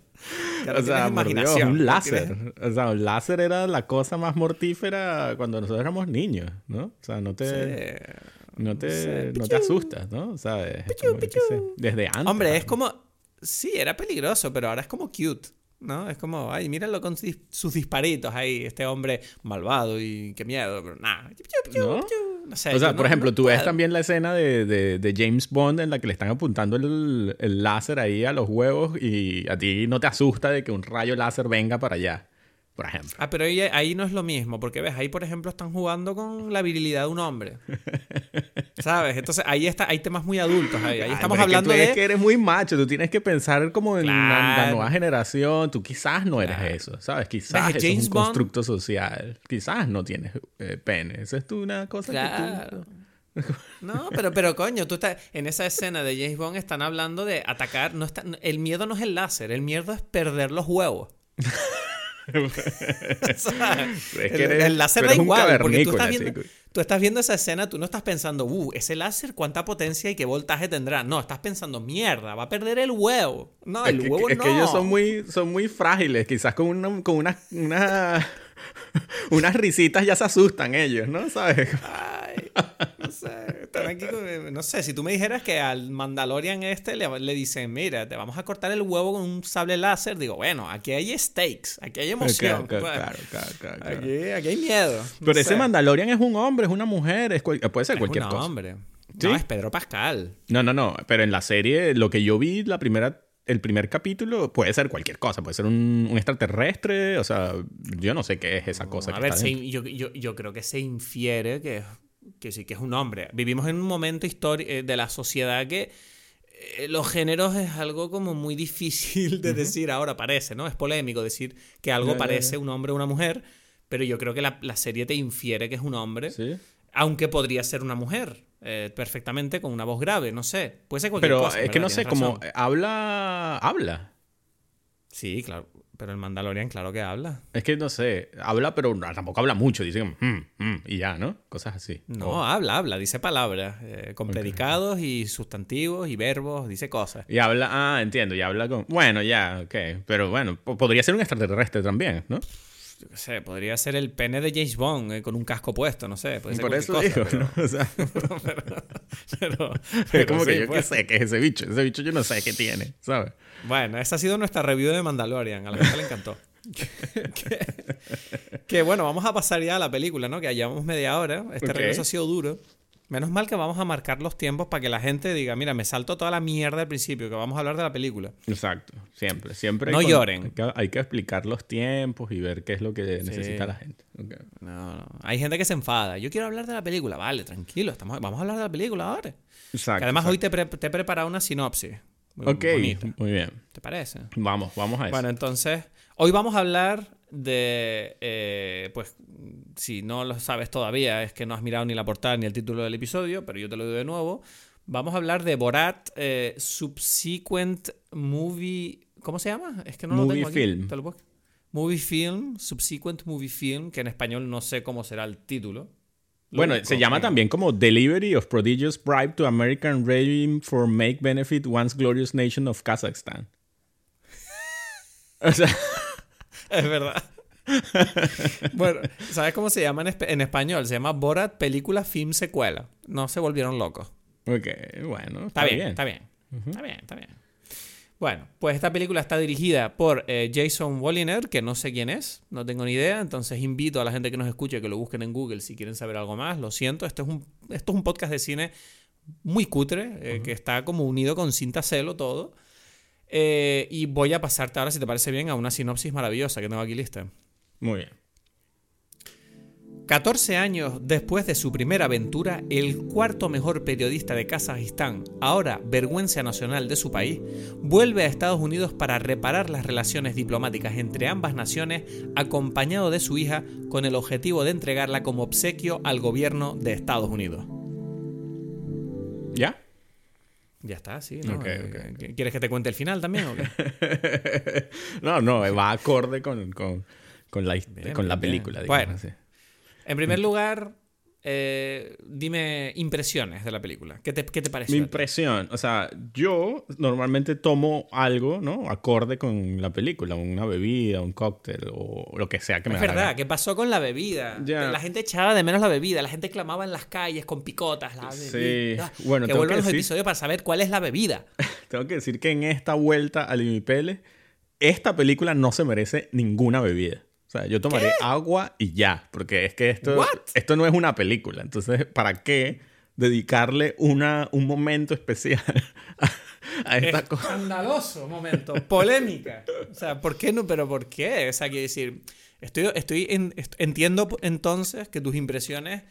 Ya no O sea, por Dios, imaginación. un láser. O sea, un láser era la cosa más mortífera cuando nosotros éramos niños, ¿no? O sea, no te, Sí. no te, sé, no te pichu. asustas, ¿no? O sea, es como, sé, desde antes. Hombre, es como. Sí, era peligroso, pero ahora es como cute. ¿No? Es como, ay, míralo con sus- disparitos ahí, este hombre malvado y qué miedo, pero nada. ¿No? No sé. O sea, por no- ejemplo, no tú ves también la escena de, de- de James Bond en la que le están apuntando el, el láser ahí a los huevos y a ti no te asusta de que un rayo láser venga para allá, por ejemplo. Ah, pero ahí, ahí no es lo mismo, porque ves, ahí por ejemplo están jugando con la virilidad de un hombre. [LAUGHS] ¿Sabes? Entonces ahí está, hay temas muy adultos ahí. Ahí Ay, estamos pero es que hablando tú de. que eres muy macho, tú tienes que pensar como en la, la Claro. nueva generación, tú quizás no eres Claro. eso, ¿sabes? Quizás ¿Ves? eso es James un Bond- constructo social, quizás no tienes eh, pene, eso es tú una cosa que Claro. tú... [LAUGHS] No, pero, pero coño, tú estás. En esa escena de James Bond están hablando de atacar. No está, el miedo no es el láser, el miedo es perder los huevos. [LAUGHS] [LAUGHS] O sea, [LAUGHS] Es que el, eres- el láser da igual, porque tú estás, viendo, tú estás viendo esa escena, tú no estás pensando, uh, ese láser, ¿cuánta potencia y qué voltaje tendrá? No, estás pensando, mierda, va a perder el huevo. No, Es el que, huevo es no. que ellos son muy, son muy frágiles. Quizás con, una, con una, una- [LAUGHS] unas risitas ya se asustan ellos, ¿no? ¿Sabes? Ay, No sé, están aquí con- no sé, si tú me dijeras que al Mandalorian este le, le dicen, mira, te vamos a cortar el huevo con un sable láser, digo, bueno, aquí hay stakes, aquí hay emoción. Claro, pues. claro, claro, claro. Aquí, aquí hay miedo. Pero ese. Mandalorian es un hombre, es una mujer, es puede ser Es cualquier un cosa. hombre. ¿Sí? No, es Pedro Pascal. No, no, no. Pero en la serie, lo que yo vi, la primera, el primer capítulo, puede ser cualquier cosa. Puede ser un, un extraterrestre. O sea, yo no sé qué es esa cosa. a que ver, está se yo, yo- yo creo que se infiere que, que sí que es un hombre. Vivimos en un momento eh, de la sociedad que eh, los géneros es algo como muy [LAUGHS] difícil de decir ahora, parece, ¿no? Es polémico decir que algo parece un hombre o una mujer, pero yo creo que la, la serie te infiere que es un hombre, Sí. aunque podría ser una mujer. Eh, perfectamente con una voz grave, no sé. Puede ser cualquier Pero cosa. es que no sé, como habla. Habla. Sí, claro. Pero el Mandalorian, claro que habla. Es que no sé, habla, pero tampoco habla mucho. Dice "Mm, mm", y ya, ¿no? Cosas así. No, O- habla, habla, dice palabras, eh, con predicados y sustantivos y verbos, dice cosas. Y habla, ah, entiendo, y habla con. Bueno, ya, ok. Pero bueno, po- podría ser un extraterrestre también, ¿no? Yo qué sé, podría ser el pene de James Bond eh, con un casco puesto, no sé. Puede ser Por eso cosa, digo, pero- ¿no? O sea, [LAUGHS] pero, pero- [LAUGHS] es pero como que sí, yo pues. qué sé qué es ese bicho. Ese bicho yo no sé qué tiene, ¿sabes? Bueno, esa ha sido nuestra review de Mandalorian. A la gente le encantó. [LAUGHS] que, que, bueno, vamos a pasar ya a la película, ¿no? Que llevamos media hora. Este Ok. regreso ha sido duro. Menos mal que vamos a marcar los tiempos para que la gente diga, mira, me salto toda la mierda al principio, que vamos a hablar de la película. Exacto, siempre, siempre. No hay lloren. Hay que, hay que explicar los tiempos y ver qué es lo que necesita la gente. No, no. Hay gente que se enfada. Yo quiero hablar de la película. Vale, tranquilo. Estamos, vamos a hablar de la película ahora. Exacto. Que además exacto. hoy te, pre- te he preparado una sinopsis. Muy Ok, bonita. muy bien. ¿Te parece? Vamos, vamos a eso. Bueno, entonces, hoy vamos a hablar de, eh, pues, si no lo sabes todavía, es que no has mirado ni la portada ni el título del episodio, pero yo te lo digo de nuevo. Vamos a hablar de Borat eh, Subsequent Movie... ¿Cómo se llama? Es que no lo Movie tengo aquí. film. ¿Te lo puedo- Movie Film, Subsequent Movie Film, que en español no sé cómo será el título. Lo Bueno, se llama también como Delivery of Prodigious Bribe to American Regime for Make Benefit Once Glorious Nation of Kazakhstan. [LAUGHS] O sea, Es verdad. [LAUGHS] bueno, ¿sabes cómo se llama en, esp- en español? Se llama Borat Película Film Secuela. No se volvieron locos. ok, bueno, Está, bien, está bien. Está bien, está bien. Bueno, pues esta película está dirigida por eh, Jason Walliner, que no sé quién es, no tengo ni idea, entonces invito a la gente que nos escuche que lo busquen en Google si quieren saber algo más. Lo siento, esto es un, esto es un podcast de cine muy cutre, eh, que está como unido con cinta celo todo. Eh, y voy a pasarte ahora, si te parece bien, a una sinopsis maravillosa que tengo aquí lista. Muy bien. 14 años después de su primera aventura, el cuarto mejor periodista de Kazajistán, ahora vergüenza nacional de su país, vuelve a Estados Unidos para reparar las relaciones diplomáticas entre ambas naciones, acompañado de su hija, con el objetivo de entregarla como obsequio al gobierno de Estados Unidos. ¿Ya? Ya está, sí, ¿no? Eh, ok. ¿Quieres que te cuente el final también o qué? [LAUGHS] no, no, va acorde con, con, con la, Bien, con la bien, película. Bueno. digamos así. En primer lugar, eh, dime impresiones de la película. ¿Qué te, qué te pareció? Mi impresión, o sea, yo normalmente tomo algo, ¿no? Acorde con la película, una bebida, un cóctel o lo que sea que me Es verdad. ¿qué pasó con la bebida? La gente echaba de menos la bebida, la gente clamaba en las calles con picotas. La Sí, bebida. bueno, que tengo vuelvan que los decir- episodios para saber cuál es la bebida. [LAUGHS] Tengo que decir que en esta vuelta al Imipele, esta película no se merece ninguna bebida. O sea, yo tomaré agua y ya, porque es que esto, What? esto no es una película. Entonces, ¿para qué dedicarle una, un momento especial [LAUGHS] a, a esta cosa? Escandaloso momento, polémica. O sea, ¿por qué no? Pero ¿por qué? O sea, quiero decir, estoy, estoy en- est- entiendo entonces que tus impresiones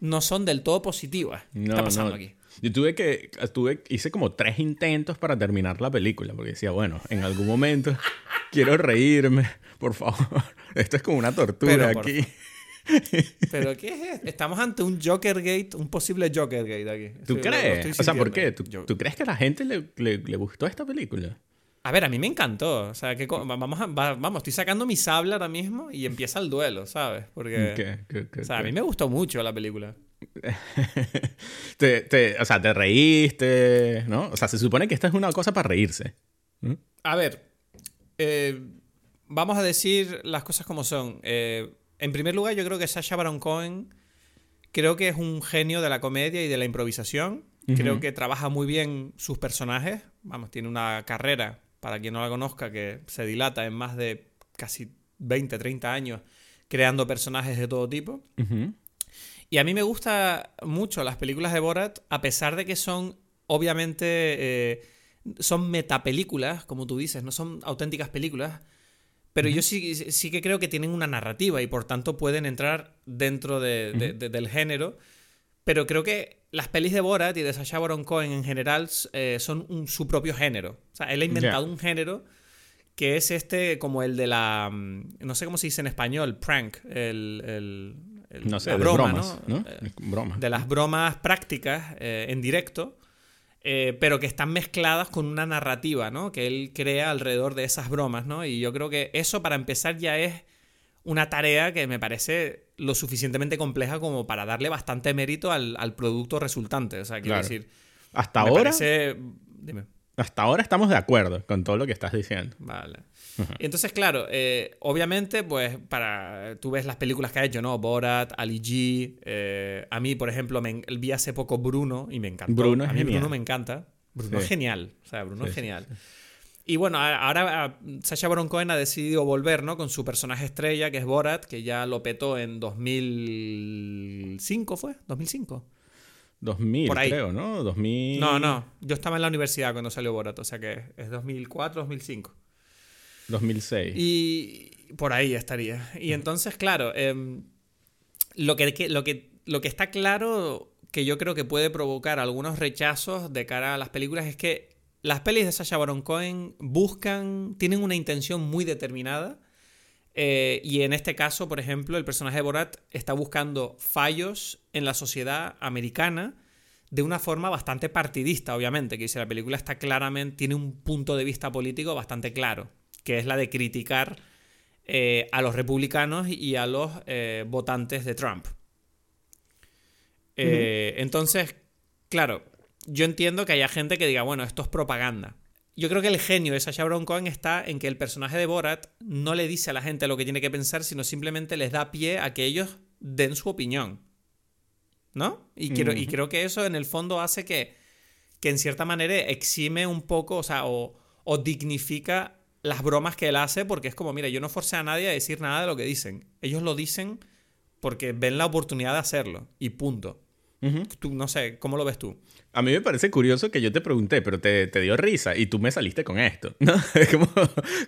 no son del todo positivas. ¿Qué está pasando no. aquí? Yo tuve que, tuve, hice como tres intentos para terminar la película, porque decía, bueno, en algún momento [LAUGHS] quiero reírme, por favor. [LAUGHS] Esto es como una tortura Pero, aquí. ¿Pero qué es esto? Estamos ante un Jokergate, un posible Jokergate aquí. ¿Tú Estoy- crees? O sea, ¿por qué? ¿Tú, Yo- tú crees que a la gente le, le- le gustó esta película? A ver, a mí me encantó. O sea, que vamos, a- va- vamos, estoy sacando mi sable ahora mismo y empieza el duelo, ¿sabes? Porque. ¿Qué- qué- qué- O sea, a mí me gustó mucho la película. [LAUGHS] te, te- o sea, te reíste, ¿no? O sea, se supone que esta es una cosa para reírse. ¿Mm? A ver, eh, vamos a decir las cosas como son. Eh, en primer lugar, yo creo que Sasha Baron Cohen Creo que es un genio de la comedia y de la improvisación. Creo que trabaja muy bien sus personajes. Vamos, tiene una carrera, para quien no la conozca, que se dilata en más de casi 20, 30 años creando personajes de todo tipo. Y a mí me gusta mucho las películas de Borat, a pesar de que son, obviamente, eh, son metapelículas, como tú dices, no son auténticas películas. Pero yo sí, sí que creo que tienen una narrativa y por tanto pueden entrar dentro del género. Pero creo que las pelis de Borat y de Sacha Baron Cohen en general eh, son su propio género. O sea, él ha inventado un género que es este como el de la... Mm, no sé cómo se dice en español, prank, el... no sé, broma, bromas, ¿no? Eh, de las bromas prácticas eh, en directo. pero que están mezcladas con una narrativa, ¿no? Que él crea alrededor de esas bromas, ¿no? Y yo creo que eso, para empezar, ya es una tarea que me parece lo suficientemente compleja como para darle bastante mérito al, producto resultante. O sea, quiero decir. Hasta ahora. Hasta ahora estamos de acuerdo con todo lo que estás diciendo. Vale. Entonces, claro, eh, obviamente, pues, para. Tú ves las películas que ha hecho, ¿no? Borat, Ali G. Eh, a mí, por ejemplo, me, vi hace poco Bruno y me encantó. Bruno a mí Bruno me encanta. Bruno es genial. O sea, Bruno es genial. Y bueno, ahora Sacha Baron Cohen ha decidido volver, ¿no? Con su personaje estrella, que es Borat, que ya lo petó en 2005, ¿fue? ¿2005? 2000, creo, ¿no? 2000... No, no. Yo estaba en la universidad cuando salió Borat, o sea que es 2004, 2005. 2006. Y por ahí estaría. Y entonces, claro, em, lo, que, lo, que, lo que está claro que yo creo que puede provocar algunos rechazos de cara a las películas es que las pelis de Sacha Baron Cohen buscan, tienen una intención muy determinada. Eh, y en este caso, por ejemplo, el personaje de Borat está buscando fallos en la sociedad americana de una forma bastante partidista, obviamente, que dice la película está claramente, tiene un punto de vista político bastante claro, que es la de criticar eh, a los republicanos y a los eh, votantes de Trump. Entonces, claro, yo entiendo que haya gente que diga, bueno, esto es propaganda. Yo creo que el genio de Sacha Baron Cohen está en que el personaje de Borat no le dice a la gente lo que tiene que pensar, sino simplemente les da pie a que ellos den su opinión. ¿No? Y, quiero, y creo que eso en el fondo hace que, que en cierta manera exime un poco, o sea, o, o dignifica las bromas que él hace, porque es como, mira, yo no forcé a nadie a decir nada de lo que dicen. Ellos lo dicen porque ven la oportunidad de hacerlo. Y punto. tú, no sé, ¿cómo lo ves tú? A mí me parece curioso que yo te pregunté, pero te, te dio risa y tú me saliste con esto, ¿no? [LAUGHS] Es como,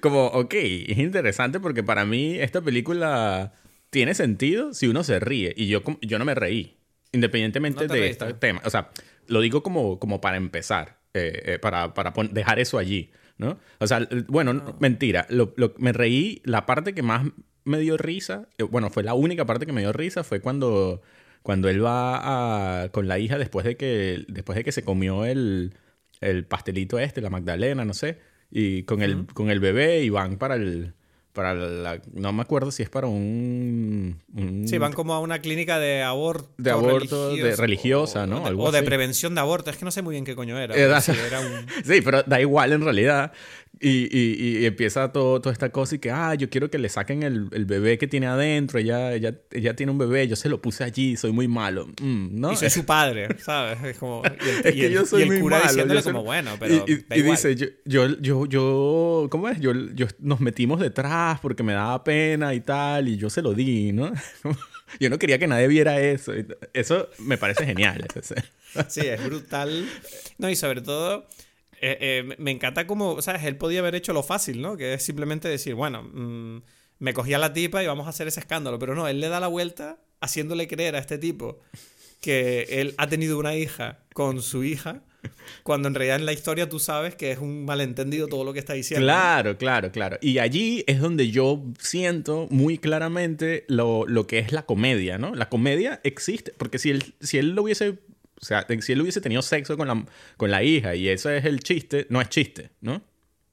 como, ok, es interesante porque para mí esta película tiene sentido si uno se ríe y yo, yo no me reí, independientemente de este tema. O sea, lo digo como, como para empezar, eh, eh, para, para dejar eso allí, ¿no? O sea, bueno, mentira, lo, lo, me reí, la parte que más me dio risa, eh, bueno, fue la única parte que me dio risa, fue cuando cuando él va con la hija después de que, después de que se comió el, el pastelito este, la Magdalena, no sé, y con el, con el bebé y van para el, para la, no me acuerdo si es para un, sí van como a una clínica de aborto de aborto de religiosa no o de, prevención de aborto. Es que no sé muy bien qué coño era, era [LAUGHS] sí pero da igual en realidad y, y, empieza todo, toda esta cosa y que, ah, yo quiero que le saquen el, el bebé que tiene adentro, ella, ella, ella, tiene un bebé, yo se lo puse allí, soy muy malo. Mm, ¿no? Y soy [LAUGHS] su padre, ¿sabes? Es como, y el, [LAUGHS] que yo soy muy cura malo, diciéndole como, bueno, pero Y, y dice, yo, yo, yo, yo, ¿cómo es? Yo, yo, nos metimos detrás porque me daba pena y tal, y yo se lo di, ¿no? [LAUGHS] yo no quería que nadie viera eso. Eso me parece genial. sí, es brutal. No, y sobre todo eh, eh, me encanta como, ¿sabes? Él podía haber hecho lo fácil, ¿no? Que es simplemente decir, bueno, mm, me cogía la tipa y vamos a hacer ese escándalo. Pero no, él le da la vuelta haciéndole creer a este tipo que él ha tenido una hija con su hija, cuando en realidad en la historia tú sabes que es un malentendido todo lo que está diciendo. Claro, claro, claro. Y allí es donde yo siento muy claramente lo, lo que es la comedia, ¿no? La comedia existe, porque si él, si él lo hubiese o sea, si él hubiese tenido sexo con la, con la hija y eso es el chiste, no es chiste, ¿no?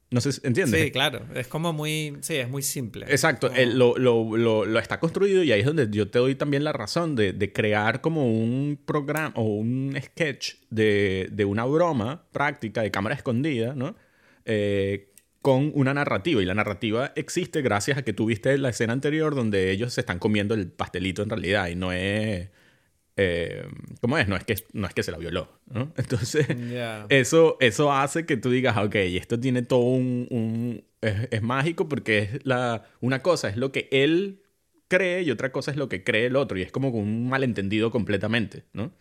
No sé, ¿entiendes? Sí, claro. Es como muy... Sí, es muy simple. Exacto. lo, lo, lo, está construido y ahí es donde yo te doy también la razón de, de crear como un programa o un sketch de, de, una broma práctica de cámara escondida, ¿no? Eh, con una narrativa. Y la narrativa existe gracias a que tuviste la escena anterior donde ellos se están comiendo el pastelito en realidad y no es eh, ¿cómo es? No es que, no es que se la violó, ¿no? [LAUGHS] Entonces, eso, eso hace que tú digas, ok, esto tiene todo un... es, mágico porque es la... Una cosa es lo que él cree y otra cosa es lo que cree el otro y es como un malentendido completamente, ¿no?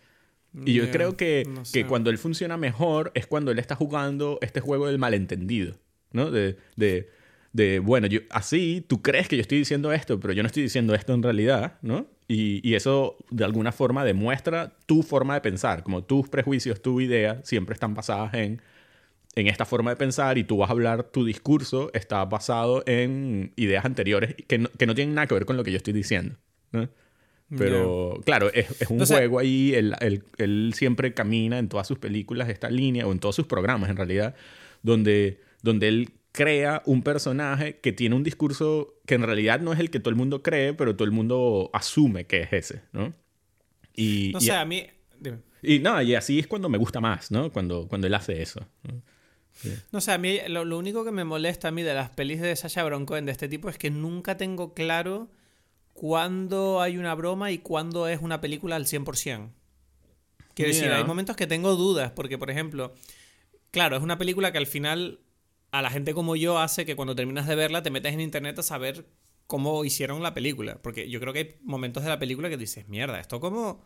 Y yo creo que, que cuando él funciona mejor es cuando él está jugando este juego del malentendido, ¿no? De, de, de, bueno, yo, así tú crees que yo estoy diciendo esto, pero yo no estoy diciendo esto en realidad, ¿no? Y, y, eso de alguna forma demuestra tu forma de pensar, como tus prejuicios, tu idea siempre están basadas en, en esta forma de pensar y tú vas a hablar, tu discurso está basado en ideas anteriores que no, que no tienen nada que ver con lo que yo estoy diciendo, ¿no? Pero claro, es, es un juego ahí, él, él, él, siempre camina en todas sus películas esta línea, o en todos sus programas en realidad, donde, donde él crea un personaje que tiene un discurso que en realidad no es el que todo el mundo cree, pero todo el mundo asume que es ese, ¿no? Y, no sé, a mí... Y no, y así es cuando me gusta más, ¿no? Cuando, cuando él hace eso. ¿no? sé, a mí lo, lo, único que me molesta a mí de las pelis de Sasha Baron Cohen de este tipo es que nunca tengo claro cuándo hay una broma y cuándo es una película al 100%. Quiero decir, hay momentos que tengo dudas, porque por ejemplo, claro, es una película que al final a la gente como yo hace que cuando terminas de verla te metes en internet a saber cómo hicieron la película. Porque yo creo que hay momentos de la película que dices, mierda, esto cómo,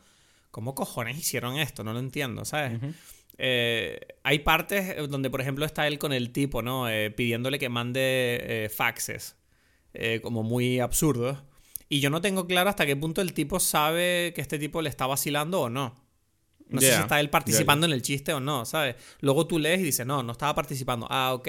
cómo cojones hicieron esto, no lo entiendo, ¿sabes? Eh, hay partes donde, por ejemplo, está él con el tipo, ¿no? Eh, pidiéndole que mande eh, faxes, como muy absurdos. Y yo no tengo claro hasta qué punto el tipo sabe que este tipo le está vacilando o no. No sé si está él participando en el chiste o no, ¿sabes? Luego tú lees y dices, no, no estaba participando. Ah, ok.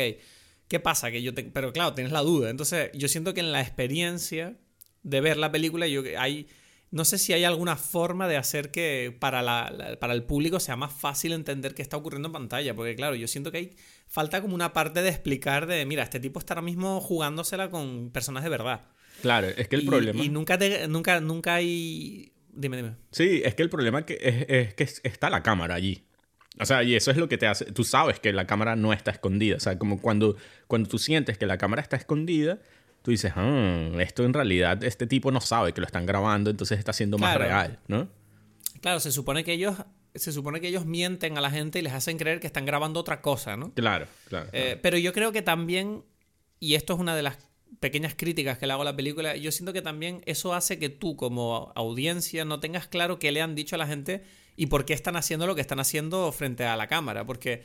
¿Qué pasa? Que yo Pero claro, tienes la duda. Entonces, yo siento que en la experiencia de ver la película, yo hay. No sé si hay alguna forma de hacer que para, la, para el público sea más fácil entender qué está ocurriendo en pantalla. Porque, claro, yo siento que hay. Falta como una parte de explicar de. Mira, este tipo está ahora mismo jugándosela con personas de verdad. Claro, es que el problema. Y nunca, nunca, nunca hay. Dime, dime. Sí, es que el problema que es, que está la cámara allí. O sea, y eso es lo que te hace. Tú sabes que la cámara no está escondida. O sea, como cuando, cuando tú sientes que la cámara está escondida, tú dices, ah, esto en realidad, este tipo no sabe que lo están grabando, entonces está siendo más real, ¿no? Claro, se supone que ellos. Se supone que ellos mienten a la gente y les hacen creer que están grabando otra cosa, ¿no? Claro, claro. Eh, pero yo creo que también, y esto es una de las pequeñas críticas que le hago a la película, yo siento que también eso hace que tú como audiencia no tengas claro qué le han dicho a la gente y por qué están haciendo lo que están haciendo frente a la cámara. Porque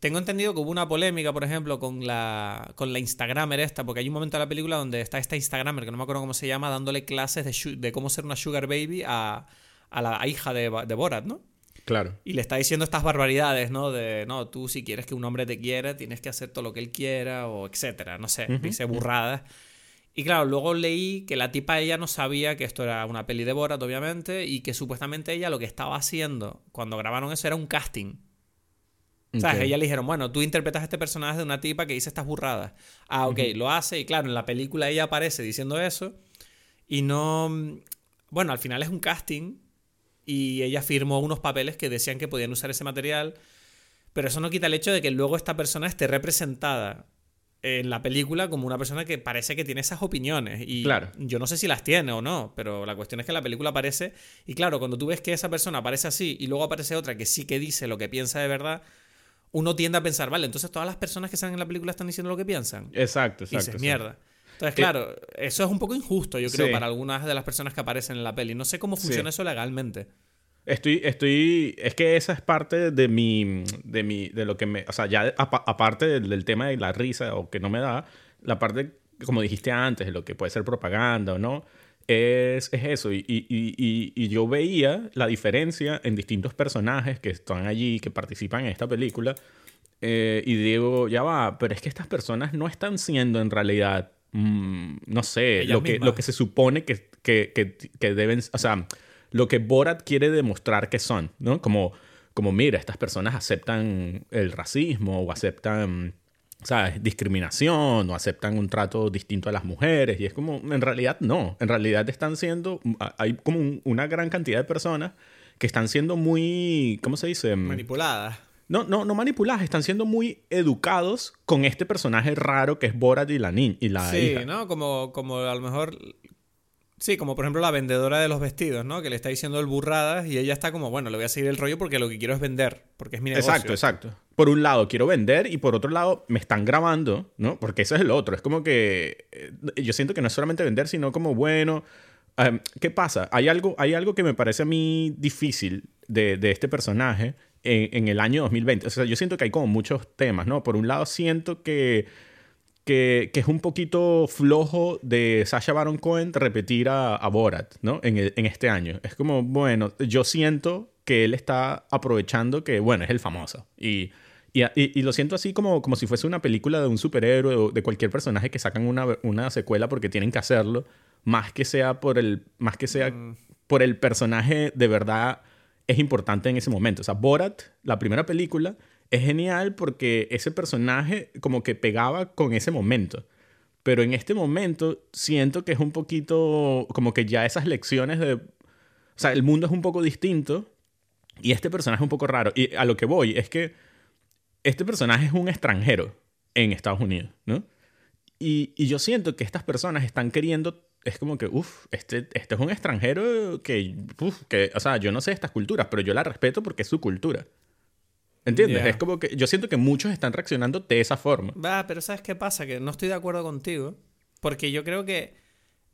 tengo entendido que hubo una polémica, por ejemplo, con la, con la Instagramer esta, porque hay un momento de la película donde está esta Instagramer, que no me acuerdo cómo se llama, dándole clases de, de cómo ser una sugar baby a, a la hija de, de Borat, ¿no? Claro. Y le está diciendo estas barbaridades, ¿no? De, no, tú si quieres que un hombre te quiera, tienes que hacer todo lo que él quiera, o etcétera, no sé, dice burradas. Y claro, luego leí que la tipa ella no sabía que esto era una peli de Borat, obviamente, y que supuestamente ella lo que estaba haciendo cuando grabaron eso era un casting. O sea, ella le dijeron, bueno, tú interpretas a este personaje de una tipa que dice estas burradas. Ah, ok, lo hace, y claro, en la película ella aparece diciendo eso, y no... Bueno, al final es un casting, y ella firmó unos papeles que decían que podían usar ese material, pero eso no quita el hecho de que luego esta persona esté representada en la película como una persona que parece que tiene esas opiniones. Y claro. yo no sé si las tiene o no, pero la cuestión es que la película aparece. Y claro, cuando tú ves que esa persona aparece así y luego aparece otra que sí que dice lo que piensa de verdad, uno tiende a pensar, vale, entonces todas las personas que salen en la película están diciendo lo que piensan. Exacto, exacto. Y dices, mierda. Entonces, claro, eso es un poco injusto, yo creo, para algunas de las personas que aparecen en la peli. No sé cómo funciona eso legalmente. Estoy, estoy, es que esa es parte de mi, de mi, de lo que me, o sea, ya aparte del, tema de la risa o que no me da, la parte, como dijiste antes, de lo que puede ser propaganda o no, es, es eso. Y, y, y, y, yo veía la diferencia en distintos personajes que están allí, que participan en esta película, eh, y digo, ya va, pero es que estas personas no están siendo en realidad Mm, no sé, lo que, lo que se supone que, que, que, deben, o sea, lo que Borat quiere demostrar que son, ¿no? Como, como mira, estas personas aceptan el racismo o aceptan, ¿sabes? Discriminación o aceptan un trato distinto a las mujeres y es como, en realidad no, en realidad están siendo, hay como una gran cantidad de personas que están siendo muy, ¿cómo se dice? Manipuladas no, no, no manipuladas, están siendo muy educados con este personaje raro que es Borat y la niña y la Sí, ¿no? Como, como a lo mejor Sí, como por ejemplo la vendedora de los vestidos, ¿no? Que le está diciendo el burradas y ella está como, bueno, le voy a seguir el rollo porque lo que quiero es vender, porque es mi negocio. Exacto, exacto. Por un lado quiero vender y por otro lado me están grabando, ¿no? Porque eso es el otro. Es como que eh, yo siento que no es solamente vender, sino como, bueno, em, ¿qué pasa? Hay algo, hay algo que me parece a mí difícil de, de este personaje en, en, el año 2020. O sea, yo siento que hay como muchos temas, ¿no? Por un lado siento que que, es un poquito flojo de Sasha Baron Cohen repetir a, Borat, ¿no? En, en, este año. Es como, bueno, yo siento que él está aprovechando que, bueno, es el famoso. Y, y, y, lo siento así como, como si fuese una película de un superhéroe o de cualquier personaje que sacan una, una secuela porque tienen que hacerlo, más que sea por el, más que sea mm. por el personaje de verdad es importante en ese momento. O sea, Borat, la primera película, es genial porque ese personaje como que pegaba con ese momento. Pero en este momento siento que es un poquito como que ya esas lecciones de... O sea, el mundo es un poco distinto y este personaje es un poco raro. Y a lo que voy es que este personaje es un extranjero en Estados Unidos, ¿no? Y, y yo siento que estas personas están queriendo es como que, uff, este, este es un extranjero que, uf, que, o sea, yo no sé estas culturas, pero yo la respeto porque es su cultura. ¿Entiendes? Es como que yo siento que muchos están reaccionando de esa forma. Va, pero ¿sabes qué pasa? Que no estoy de acuerdo contigo. Porque yo creo que.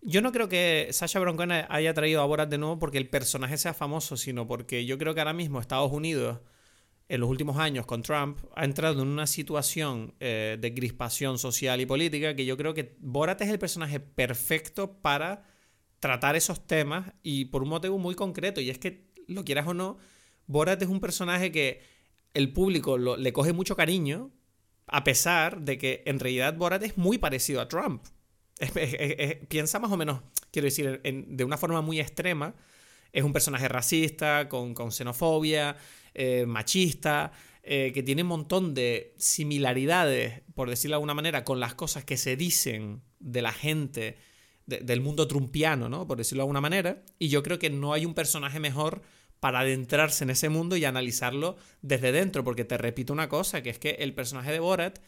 Yo no creo que Sasha Baron haya traído a Borat de nuevo porque el personaje sea famoso, sino porque yo creo que ahora mismo Estados Unidos, en los últimos años con Trump, ha entrado en una situación eh, de crispación social y política que yo creo que Borat es el personaje perfecto para tratar esos temas y por un motivo muy concreto. Y es que, lo quieras o no, Borat es un personaje que el público le coge mucho cariño, a pesar de que en realidad Borat es muy parecido a Trump. piensa más o menos, quiero decir, de una forma muy extrema. Es un personaje racista, con, xenofobia, eh, machista, eh, que tiene un montón de similaridades, por decirlo de alguna manera, con las cosas que se dicen de la gente del mundo trumpiano, ¿no? Por decirlo de alguna manera. Y yo creo que no hay un personaje mejor para adentrarse en ese mundo y analizarlo desde dentro, porque te repito una cosa, que es que el personaje de Borat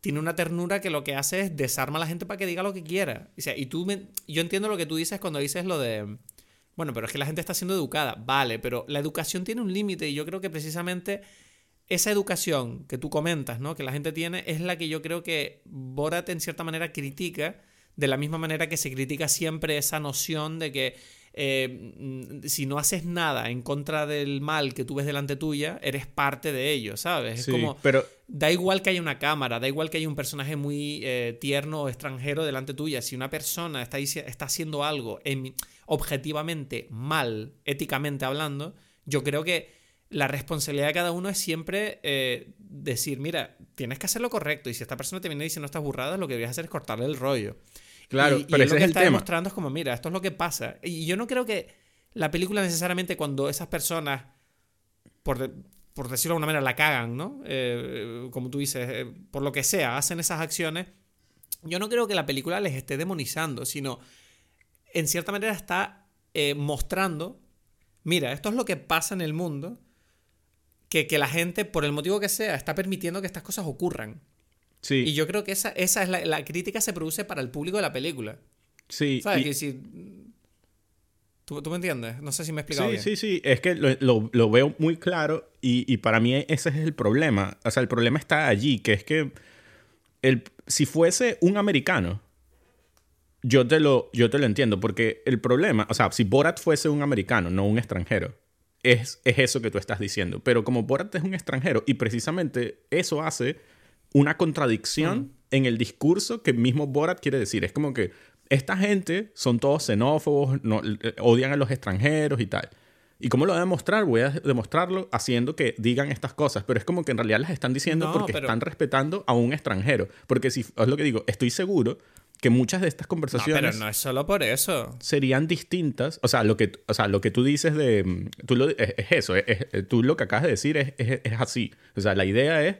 tiene una ternura que lo que hace es desarma a la gente para que diga lo que quiera. O sea, y tú yo entiendo lo que tú dices cuando dices lo de bueno, pero es que la gente está siendo educada, vale, pero la educación tiene un límite y yo creo que precisamente esa educación que tú comentas, ¿no? Que la gente tiene es la que yo creo que Borat en cierta manera critica de la misma manera que se critica siempre esa noción de que eh, si no haces nada en contra del mal que tú ves delante tuya, eres parte de ello, ¿sabes? Es como, pero... da igual que haya una cámara, da igual que haya un personaje muy eh, tierno o extranjero delante tuya, si una persona está, está haciendo algo objetivamente mal, éticamente hablando, yo creo que la responsabilidad de cada uno es siempre eh, decir, mira, tienes que hacer lo correcto y si esta persona te viene diciendo estas burradas, lo que deberías hacer es cortarle el rollo. Claro, pero ese lo que está tema. demostrando es como, mira, esto es lo que pasa. Y yo no creo que la película necesariamente cuando esas personas, por, por decirlo de alguna manera, la cagan, ¿no? Eh, como tú dices, eh, por lo que sea, hacen esas acciones. Yo no creo que la película les esté demonizando, sino en cierta manera está eh, mostrando, mira, esto es lo que pasa en el mundo, que, que la gente, por el motivo que sea, está permitiendo que estas cosas ocurran. Y yo creo que esa, esa es la, la, crítica se produce para el público de la película. Sí. ¿Sabes? Que si, ¿tú, ¿tú, me entiendes? No sé si me he explicado sí, bien. Sí, sí, Es que lo, lo, lo veo muy claro y, y, para mí ese es el problema. O sea, el problema está allí, que es que el, si fuese un americano, yo te, lo, yo te lo entiendo, porque el problema, o sea, si Borat fuese un americano, no un extranjero, es, es eso que tú estás diciendo. Pero como Borat es un extranjero y precisamente eso hace una contradicción en el discurso que mismo Borat quiere decir. Es como que esta gente son todos xenófobos, no, eh, odian a los extranjeros y tal. ¿Y cómo lo voy a demostrar? Voy a demostrarlo haciendo que digan estas cosas, pero es como que en realidad las están diciendo No, porque pero- están respetando a un extranjero. Porque si es lo que digo, estoy seguro que muchas de estas No, conversaciones pero no es solo por eso. serían distintas. O sea, lo que, o sea, lo que tú dices de. mm, Tú lo- es, es eso. es- tú lo que acabas de decir es- es así. O sea, la idea es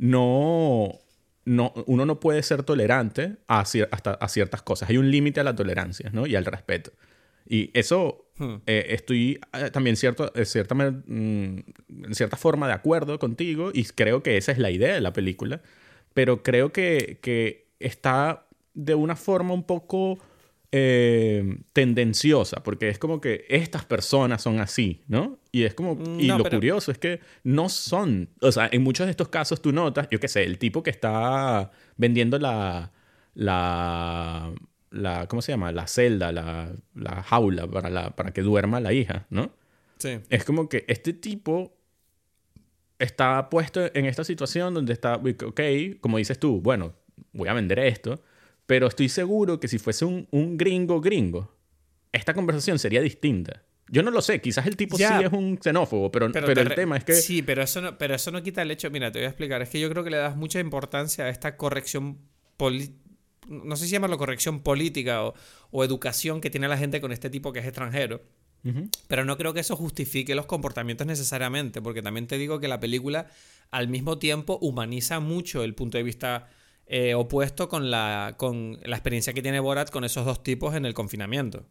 no. No, uno no puede ser tolerante a, cier- hasta a ciertas cosas. Hay un límite a la tolerancia ¿no? y al respeto. Y eso Hmm. eh, estoy eh, también cierto, eh, cierta, mm, en cierta forma de acuerdo contigo y creo que esa es la idea de la película. Pero creo que, que está de una forma un poco eh, tendenciosa, porque es como que estas personas son así, ¿no? Y es como, y No, lo pero- curioso es que no son, o sea, en muchos de estos casos tú notas, yo qué sé, el tipo que está vendiendo la, la, la ¿cómo se llama? La celda, la, la jaula para, la, para que duerma la hija, ¿no? Sí. Es como que este tipo está puesto en esta situación donde está, ok, como dices tú, bueno, voy a vender esto, pero estoy seguro que si fuese un, un gringo gringo, esta conversación sería distinta. Yo no lo sé, quizás el tipo Ya. sí es un xenófobo, pero, pero, el re- tema es que... Sí, pero eso, no, pero eso no quita el hecho. Mira, te voy a explicar. Es que yo creo que le das mucha importancia a esta corrección poli- No sé si llamarlo corrección política o, o educación que tiene la gente con este tipo que es extranjero. Pero no creo que eso justifique los comportamientos necesariamente, porque también te digo que la película al mismo tiempo humaniza mucho el punto de vista eh, opuesto con la, con la experiencia que tiene Borat con esos dos tipos en el confinamiento.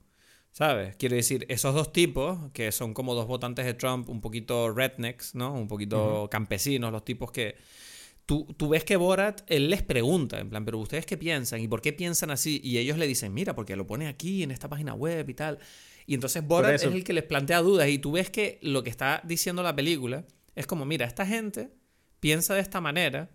¿Sabes? Quiero decir, esos dos tipos, que son como dos votantes de Trump, un poquito rednecks, ¿no? Un poquito campesinos, los tipos que... Tú, tú ves que Borat, él les pregunta, en plan, pero ustedes qué piensan y por qué piensan así, y ellos le dicen, mira, porque lo pone aquí en esta página web y tal. Y entonces Borat es el que les plantea dudas y tú ves que lo que está diciendo la película es como, mira, esta gente piensa de esta manera,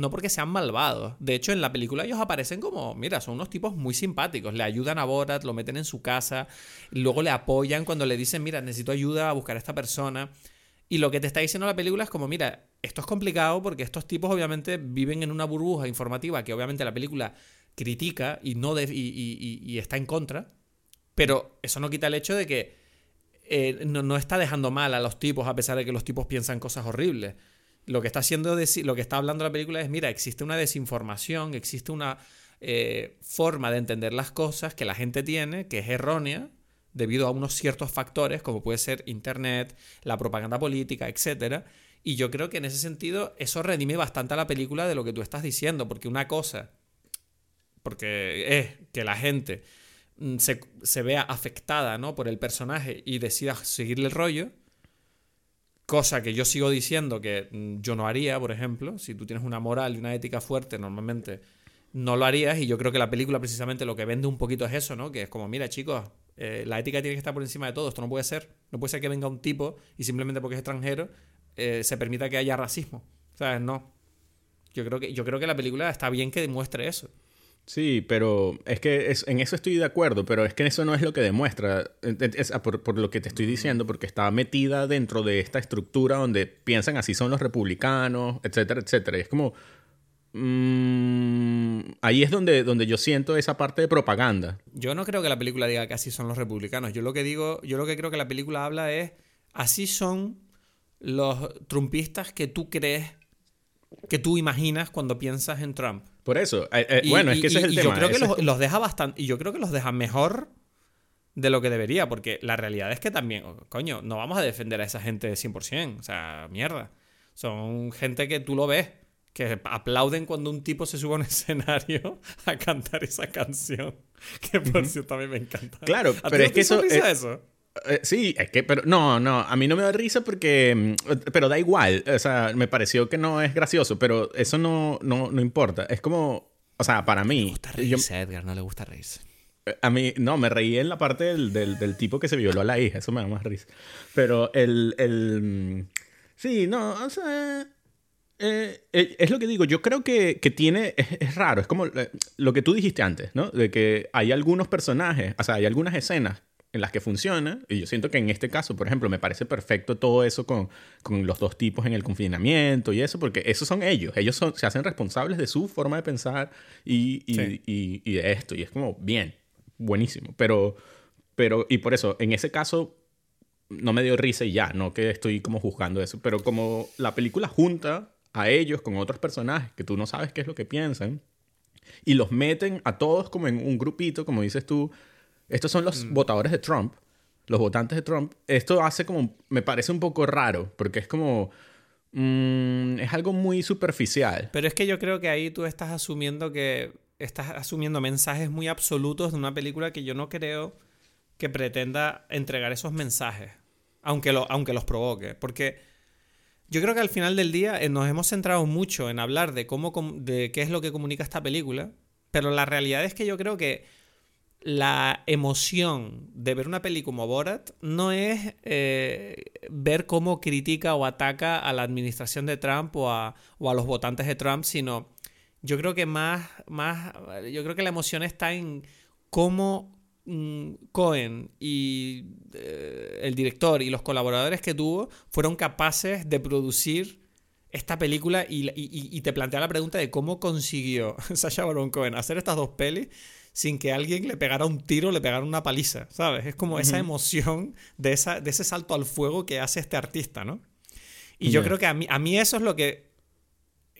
no porque sean malvados. De hecho, en la película ellos aparecen como, mira, son unos tipos muy simpáticos. Le ayudan a Borat, lo meten en su casa, luego le apoyan cuando le dicen, mira, necesito ayuda a buscar a esta persona. Y lo que te está diciendo la película es como, mira, esto es complicado porque estos tipos obviamente viven en una burbuja informativa que obviamente la película critica y, no y, está en contra. Pero eso no quita el hecho de que eh, no está dejando mal a los tipos a pesar de que los tipos piensan cosas horribles. Lo que está haciendo lo que está hablando la película es, mira, existe una desinformación, existe una eh, forma de entender las cosas que la gente tiene que es errónea debido a unos ciertos factores como puede ser internet, la propaganda política, etcétera. Y yo creo que en ese sentido eso redime bastante a la película de lo que tú estás diciendo, porque una cosa porque es que la gente mm, se, se vea afectada ¿no? por el personaje y decida seguirle el rollo. Cosa que yo sigo diciendo que mm, yo no haría, por ejemplo. Si tú tienes una moral y una ética fuerte, normalmente no lo harías. Y yo creo que la película precisamente lo que vende un poquito es eso, ¿no? Que es como, mira, chicos, eh, la ética tiene que estar por encima de todo. Esto no puede ser. No puede ser que venga un tipo y simplemente porque es extranjero eh, se permita que haya racismo. ¿Sabes? No. Yo creo que, yo creo que la película está bien que demuestre eso. Sí, pero es que es- en eso estoy de acuerdo, pero es que eso no es lo que demuestra, es- es por, por lo que te estoy diciendo, porque está metida dentro de esta estructura donde piensan así son los republicanos, etcétera, etcétera. Y es como... mm, ahí es donde, donde yo siento esa parte de propaganda. Yo no creo que la película diga que así son los republicanos. Yo lo que digo, yo lo que creo que la película habla es así son los trumpistas que tú crees, que tú imaginas cuando piensas en Trump. Por eso, eh, eh, Y- bueno, y- es que ese y- es el y tema. Yo creo que los, los deja bastante, y yo creo que los deja mejor de lo que debería, porque la realidad es que también, coño, no vamos a defender a esa gente 100%, o sea, mierda. Son gente que tú lo ves, que aplauden cuando un tipo se sube a un [LAUGHS] escenario a cantar esa canción, que por cierto a mí me encanta. Claro, ¿A ti pero es que es- eso? Eh, sí, es que, pero no, no, a mí no me da risa porque, mm, pero da igual, o sea, me pareció que no es gracioso, pero eso no, no, no importa, es como, o sea, para mí, Le gusta yo- reírse, Edgar, no le gusta reírse. a mí, no, me reí en la parte del, del, del tipo que se violó a la hija, eso me da más risa, pero el, el, mm, sí, no, o sea, eh, eh, es lo que digo, yo creo que, que tiene, es, es raro, es como eh, lo que tú dijiste antes, ¿no? De que hay algunos personajes, o sea, hay algunas escenas en las que funciona, y yo siento que en este caso, por ejemplo, me parece perfecto todo eso con, con los dos tipos en el confinamiento y eso, porque esos son ellos, ellos son, se hacen responsables de su forma de pensar y, y, Sí. y- y de esto, y es como, bien, buenísimo, pero, pero, y por eso, en ese caso, no me dio risa y ya, no que estoy como juzgando eso, pero como la película junta a ellos con otros personajes que tú no sabes qué es lo que piensan y los meten a todos como en un grupito, como dices tú, estos son los votadores de Trump, los votantes de Trump, esto hace como, me parece un poco raro, porque es como, mm, es algo muy superficial. Pero es que yo creo que ahí tú estás asumiendo que estás asumiendo mensajes muy absolutos de una película que yo no creo que pretenda entregar esos mensajes, aunque, lo, aunque los provoque. Porque yo creo que al final del día eh, nos hemos centrado mucho en hablar de cómo de qué es lo que comunica esta película, pero la realidad es que yo creo que la emoción de ver una peli como Borat no es eh, ver cómo critica o ataca a la administración de Trump o a, o a los votantes de Trump, sino yo creo que más, más, yo creo que la emoción está en cómo mm, Cohen y eh, el director y los colaboradores que tuvo fueron capaces de producir esta película y, y te plantea la pregunta de cómo consiguió [LAUGHS] Sacha Baron Cohen hacer estas dos pelis sin que alguien le pegara un tiro, le pegara una paliza, ¿sabes? Es como esa emoción de, esa, de ese salto al fuego que hace este artista, ¿no? Y yo creo que a mí, a mí eso es lo que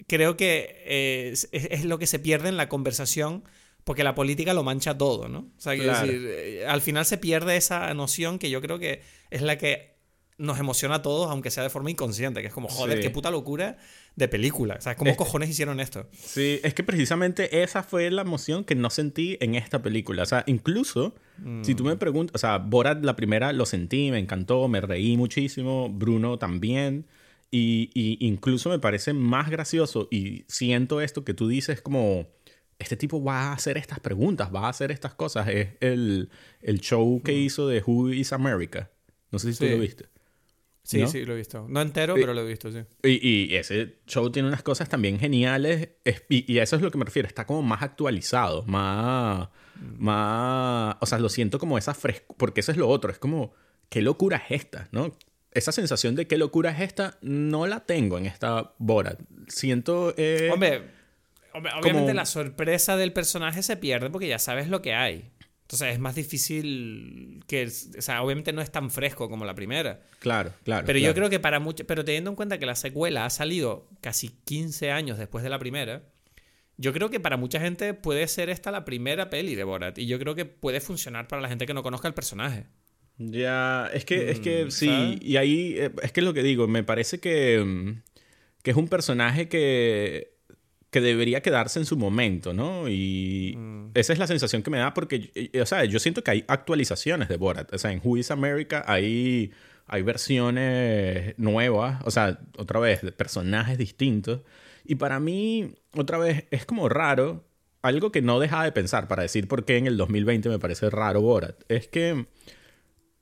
creo que es, es, lo que se pierde en la conversación porque la política lo mancha todo, ¿no? O sea, decir, eh, al final se pierde esa noción que yo creo que es la que nos emociona a todos, aunque sea de forma inconsciente, que es como, joder, qué puta locura de película. O sea, ¿cómo cojones hicieron esto? Sí, es que precisamente esa fue la emoción que no sentí en esta película. O sea, incluso, si tú me mm. preguntas, o sea, Borat la primera lo sentí, me encantó, me reí muchísimo, Bruno también. Y, incluso me parece más gracioso y siento esto que tú dices como, este tipo va a hacer estas preguntas, va a hacer estas cosas. Es el, el show que mm. hizo de Who is America. No sé si tú lo viste. Sí, sí, lo he visto. No entero, pero lo he visto, sí. Y, ese show tiene unas cosas también geniales. y, a eso es lo que me refiero. Está como más actualizado, más. Mm. más o sea, lo siento como esa frescura. Porque eso es lo otro. Es como, ¿qué locura es esta? ¿No? Esa sensación de qué locura es esta, no la tengo en esta Borat. Siento. Eh, hombre, obviamente la sorpresa del personaje se pierde porque ya sabes lo que hay. Entonces es más difícil que, o sea, obviamente no es tan fresco como la primera. Claro, claro. Pero yo creo que para muchos, pero teniendo en cuenta que la secuela ha salido casi 15 años después de la primera, yo creo que para mucha gente puede ser esta la primera peli de Borat y yo creo que puede funcionar para la gente que no conozca el personaje. Ya, es que, es que mm, sí, y ahí eh, es que es lo que digo, me parece que, mm, que es un personaje que que debería quedarse en su momento, ¿no? Y mm. esa es la sensación que me da porque, o sea, yo siento que hay actualizaciones de Borat. O sea, en Who is America hay, hay versiones nuevas, o sea, otra vez, de personajes distintos. Y para mí, otra vez, es como raro, algo que no deja de pensar para decir por qué en el 2020 me parece raro Borat. Es que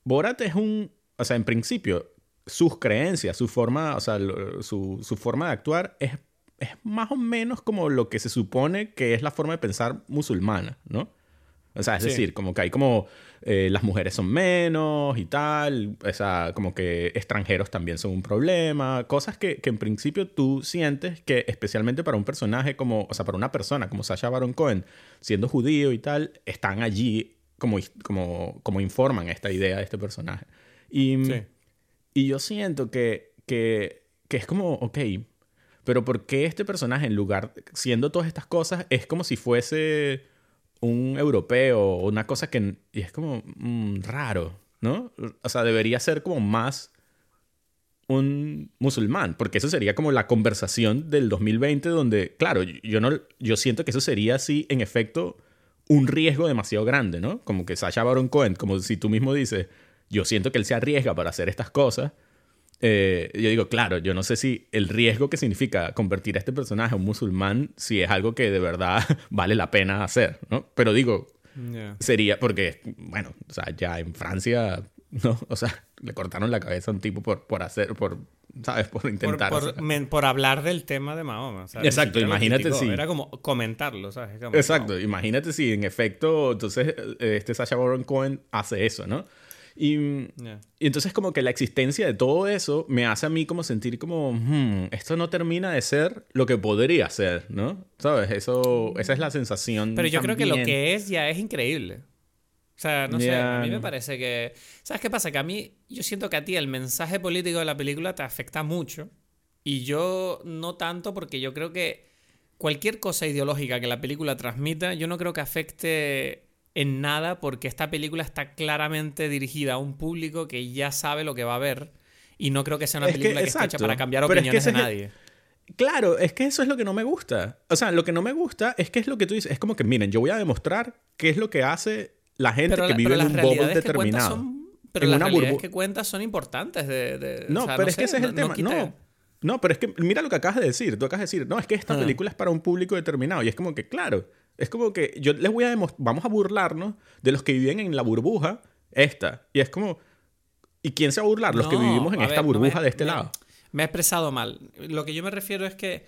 Borat es un, o sea, en principio, sus creencias, su forma, o sea, su, su forma de actuar es es más o menos como lo que se supone que es la forma de pensar musulmana, ¿no? O sea, es decir, como que hay como eh, las mujeres son menos y tal, o sea, como que extranjeros también son un problema, cosas que, en principio tú sientes que especialmente para un personaje como, o sea, para una persona como Sasha Baron Cohen, siendo judío y tal, están allí como, como, como informan esta idea de este personaje. Y, y yo siento que, que, que es como, ok, pero ¿por qué este personaje, en lugar, siendo todas estas cosas, es como si fuese un europeo o una cosa que... Y es como mm, raro, ¿no? O sea, debería ser como más un musulmán, porque eso sería como la conversación del 2020 donde, claro, yo, no, yo siento que eso sería así, en efecto, un riesgo demasiado grande, ¿no? Como que Sacha Baron Cohen, como si tú mismo dices, yo siento que él se arriesga para hacer estas cosas, eh, yo digo, claro, yo no sé si el riesgo que significa convertir a este personaje en un musulmán, si es algo que de verdad [LAUGHS] vale la pena hacer, ¿no? Pero digo, sería porque, bueno, o sea, ya en Francia, ¿no? O sea, le cortaron la cabeza a un tipo por, por hacer, por, ¿sabes? Por intentar. Por, hablar del tema de Mahoma. Exacto, imagínate si. Era como comentarlo, ¿sabes? Exacto, imagínate si en efecto, entonces, eh, este Sacha Baron Cohen hace eso, ¿no? Y, y, entonces como que la existencia de todo eso me hace a mí como sentir como, hmm, esto no termina de ser lo que podría ser, ¿no? ¿Sabes? Eso, esa es la sensación. Pero yo creo que lo que es ya es increíble. O sea, no sé, a mí me parece que... ¿Sabes qué pasa? Que a mí, yo siento que a ti el mensaje político de la película te afecta mucho. Y yo no tanto porque yo creo que cualquier cosa ideológica que la película transmita, yo no creo que afecte en nada porque esta película está claramente dirigida a un público que ya sabe lo que va a ver y no creo que sea una película que, esté hecha para cambiar opiniones de nadie. Claro, es que eso es lo que no me gusta. O sea, lo que no me gusta es que es lo que tú dices. Es como que, miren, yo voy a demostrar qué es lo que hace la gente que vive en un bubble determinado. pero las realidades que cuentas son importantes. De, no, pero es que ese es el tema. No, no, pero es que mira lo que acabas de decir. Tú acabas de decir, no, es que esta ah. película es para un público determinado. Y es como que, claro, Es como que yo les voy a demostrar, vamos a burlarnos de los que viven en la burbuja esta. Y es como, ¿y quién se va a burlar? Los que vivimos en esta ver, no burbuja me- de este me- lado. Me he expresado mal. Lo que yo me refiero es que.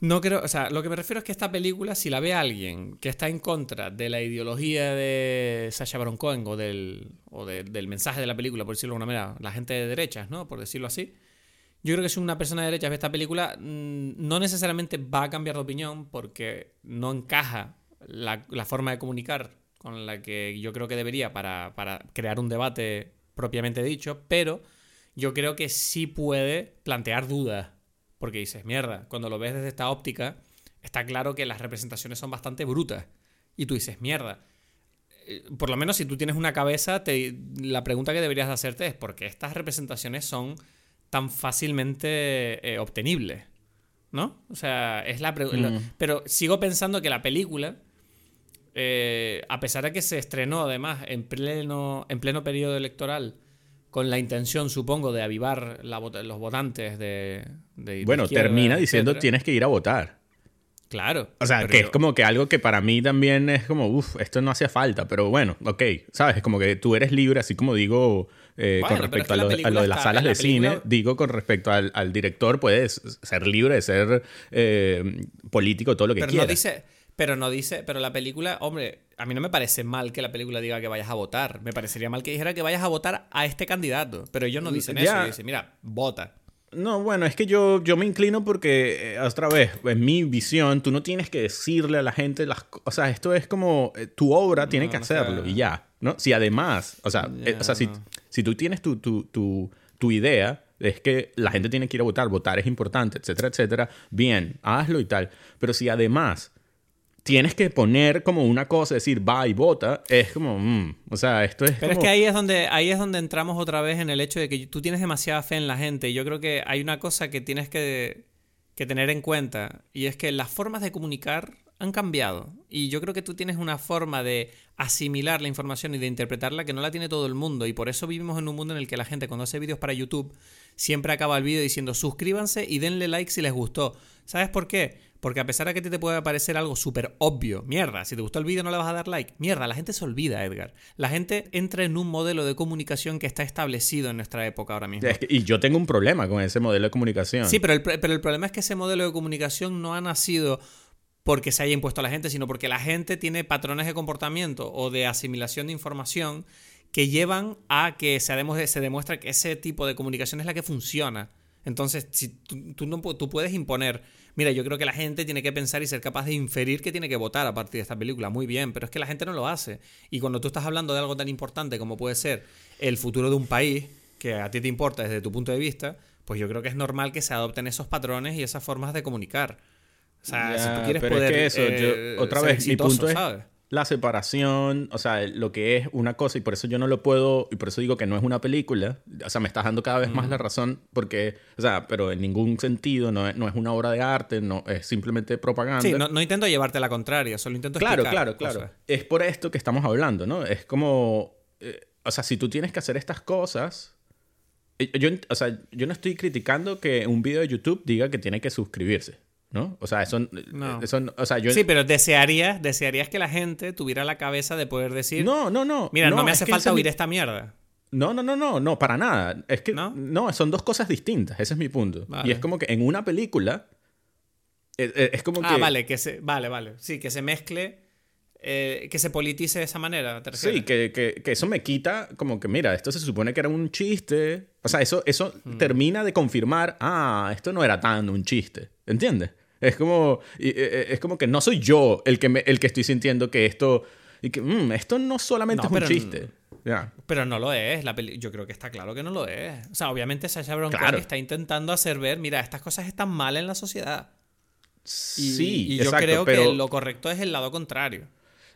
No creo. O sea, lo que me refiero es que esta película, si la ve alguien que está en contra de la ideología de Sacha Baron Cohen o, del, o de- del mensaje de la película, por decirlo de alguna manera, la gente de derechas, ¿no? Por decirlo así. Yo creo que si una persona de derechas ve esta película, mm, no necesariamente va a cambiar de opinión porque no encaja la, forma de comunicar con la que yo creo que debería para, para crear un debate propiamente dicho, pero yo creo que sí puede plantear dudas. Porque dices, mierda, cuando lo ves desde esta óptica, está claro que las representaciones son bastante brutas. Y tú dices, mierda. eh, Por lo menos si tú tienes una cabeza, la pregunta que deberías de hacerte es por qué estas representaciones son tan fácilmente eh, obtenibles. ¿No? O sea, es la pregunta. Mm. Pero sigo pensando que la película, eh, a pesar de que se estrenó además en pleno, en pleno periodo electoral, con la intención, supongo, de avivar la los votantes de, de Bueno, termina diciendo etcétera. tienes que ir a votar. Claro. O sea, que es como que algo que para mí también es como, uff, esto no hacía falta, pero bueno, ok, ¿sabes? Es como que tú eres libre, así como digo eh, Bueno, con es respecto que a, lo, a película lo de las salas la de cine, digo con respecto al, al director, puedes ser libre de ser eh, político, todo lo que Pero no dice, pero no dice, pero la película, hombre, a mí no me parece mal que la película diga que vayas a votar. Me parecería mal que dijera que vayas a votar a este candidato. Pero ellos no dicen Ya. eso. Dicen, mira, vota. No, bueno, es que yo, yo me inclino porque, eh, otra vez, en mi visión, tú no tienes que decirle a la gente las cosas. O sea, esto es como eh, tu obra tiene No, que hacerlo y ya, ¿no? Si además, o sea, eh, o sea si. Si tú tienes tu, tu, tu, tu idea, es que la gente tiene que ir a votar, votar es importante, etcétera, etcétera, bien, hazlo y tal. Pero si además tienes que poner como una cosa, decir va y vota, es como, mm, o sea, esto es Pero es que ahí es donde ahí es donde entramos otra vez en el hecho de que tú tienes demasiada fe en la gente. Y yo creo que hay una cosa que tienes que, que tener en cuenta y es que las formas de comunicar han cambiado. Y yo creo que tú tienes una forma de asimilar la información y de interpretarla que no la tiene todo el mundo. Y por eso vivimos en un mundo en el que la gente cuando hace vídeos para YouTube siempre acaba el vídeo diciendo suscríbanse y denle like si les gustó. ¿Sabes por qué? Porque a pesar de que a ti te puede parecer algo súper obvio, mierda, si te gustó el vídeo no le vas a dar like, mierda, la gente se olvida, Edgar. La gente entra en un modelo de comunicación que está establecido en nuestra época ahora mismo. es que- y yo tengo un problema con ese modelo de comunicación. Sí, pero el, pero el problema es que ese modelo de comunicación no ha nacido porque se haya impuesto a la gente, sino porque la gente tiene patrones de comportamiento o de asimilación de información que llevan a que se, demo- se que ese tipo de comunicación es la que funciona. Entonces, si tú puedes imponer, mira, yo creo que la gente tiene que pensar y ser capaz de inferir que tiene que votar a partir de esta película. Muy bien, pero es que la gente no lo hace. Y cuando tú estás hablando de algo tan importante como puede ser el futuro de un país, que a ti te importa desde tu punto de vista, pues yo creo que es normal que se adopten esos patrones y esas formas de comunicar. O sea, Ya, si tú quieres pero es poder que eso, eh, yo- otra vez, mi exitoso, punto es ¿sabes? la separación, o sea, lo que es una cosa, y por eso yo no lo puedo, y por eso digo que no es una película, o sea, me estás dando cada vez más la razón, porque, o sea, pero en ningún sentido, no es, no es una obra de arte, no es simplemente propaganda. Sí, no, no intento llevarte la contraria, solo intento Claro, explicar claro, claro. cosas. Es por esto que estamos hablando, ¿no? Es como, eh, o sea, si tú tienes que hacer estas cosas, eh, yo, o sea, yo no estoy criticando que un video de YouTube diga que tiene que suscribirse, ¿no? O sea, eso, No. eso o sea, yo... Sí, pero desearías, desearías que la gente tuviera la cabeza de poder decir, no, no, no. mira, no, me hace falta mi- oír esta mierda. No, no, no, no, no, para nada. Es que ¿No? ¿No? son dos cosas distintas, ese es mi punto. Vale. Y es como que en una película es, es- es como Ah, que vale, que se, vale, vale. Sí, que se mezcle, eh, que se politice de esa manera. Sí, que, que- que eso me quita como que, mira, esto se supone que era un chiste. O sea, eso, eso Mm. termina de confirmar, ah, esto no era tan un chiste. ¿Entiendes? Es como, y, eh, es como que no soy yo el que, me- el que estoy sintiendo que esto, y que, "Mm, esto no solamente No, es un chiste. Pero no lo es. La peli- Yo creo que está claro que no lo es. O sea, obviamente Sacha Baron Claro. está intentando hacer ver, mira, estas cosas están mal en la sociedad. Y, sí, y yo exacto, creo pero, que lo correcto es el lado contrario.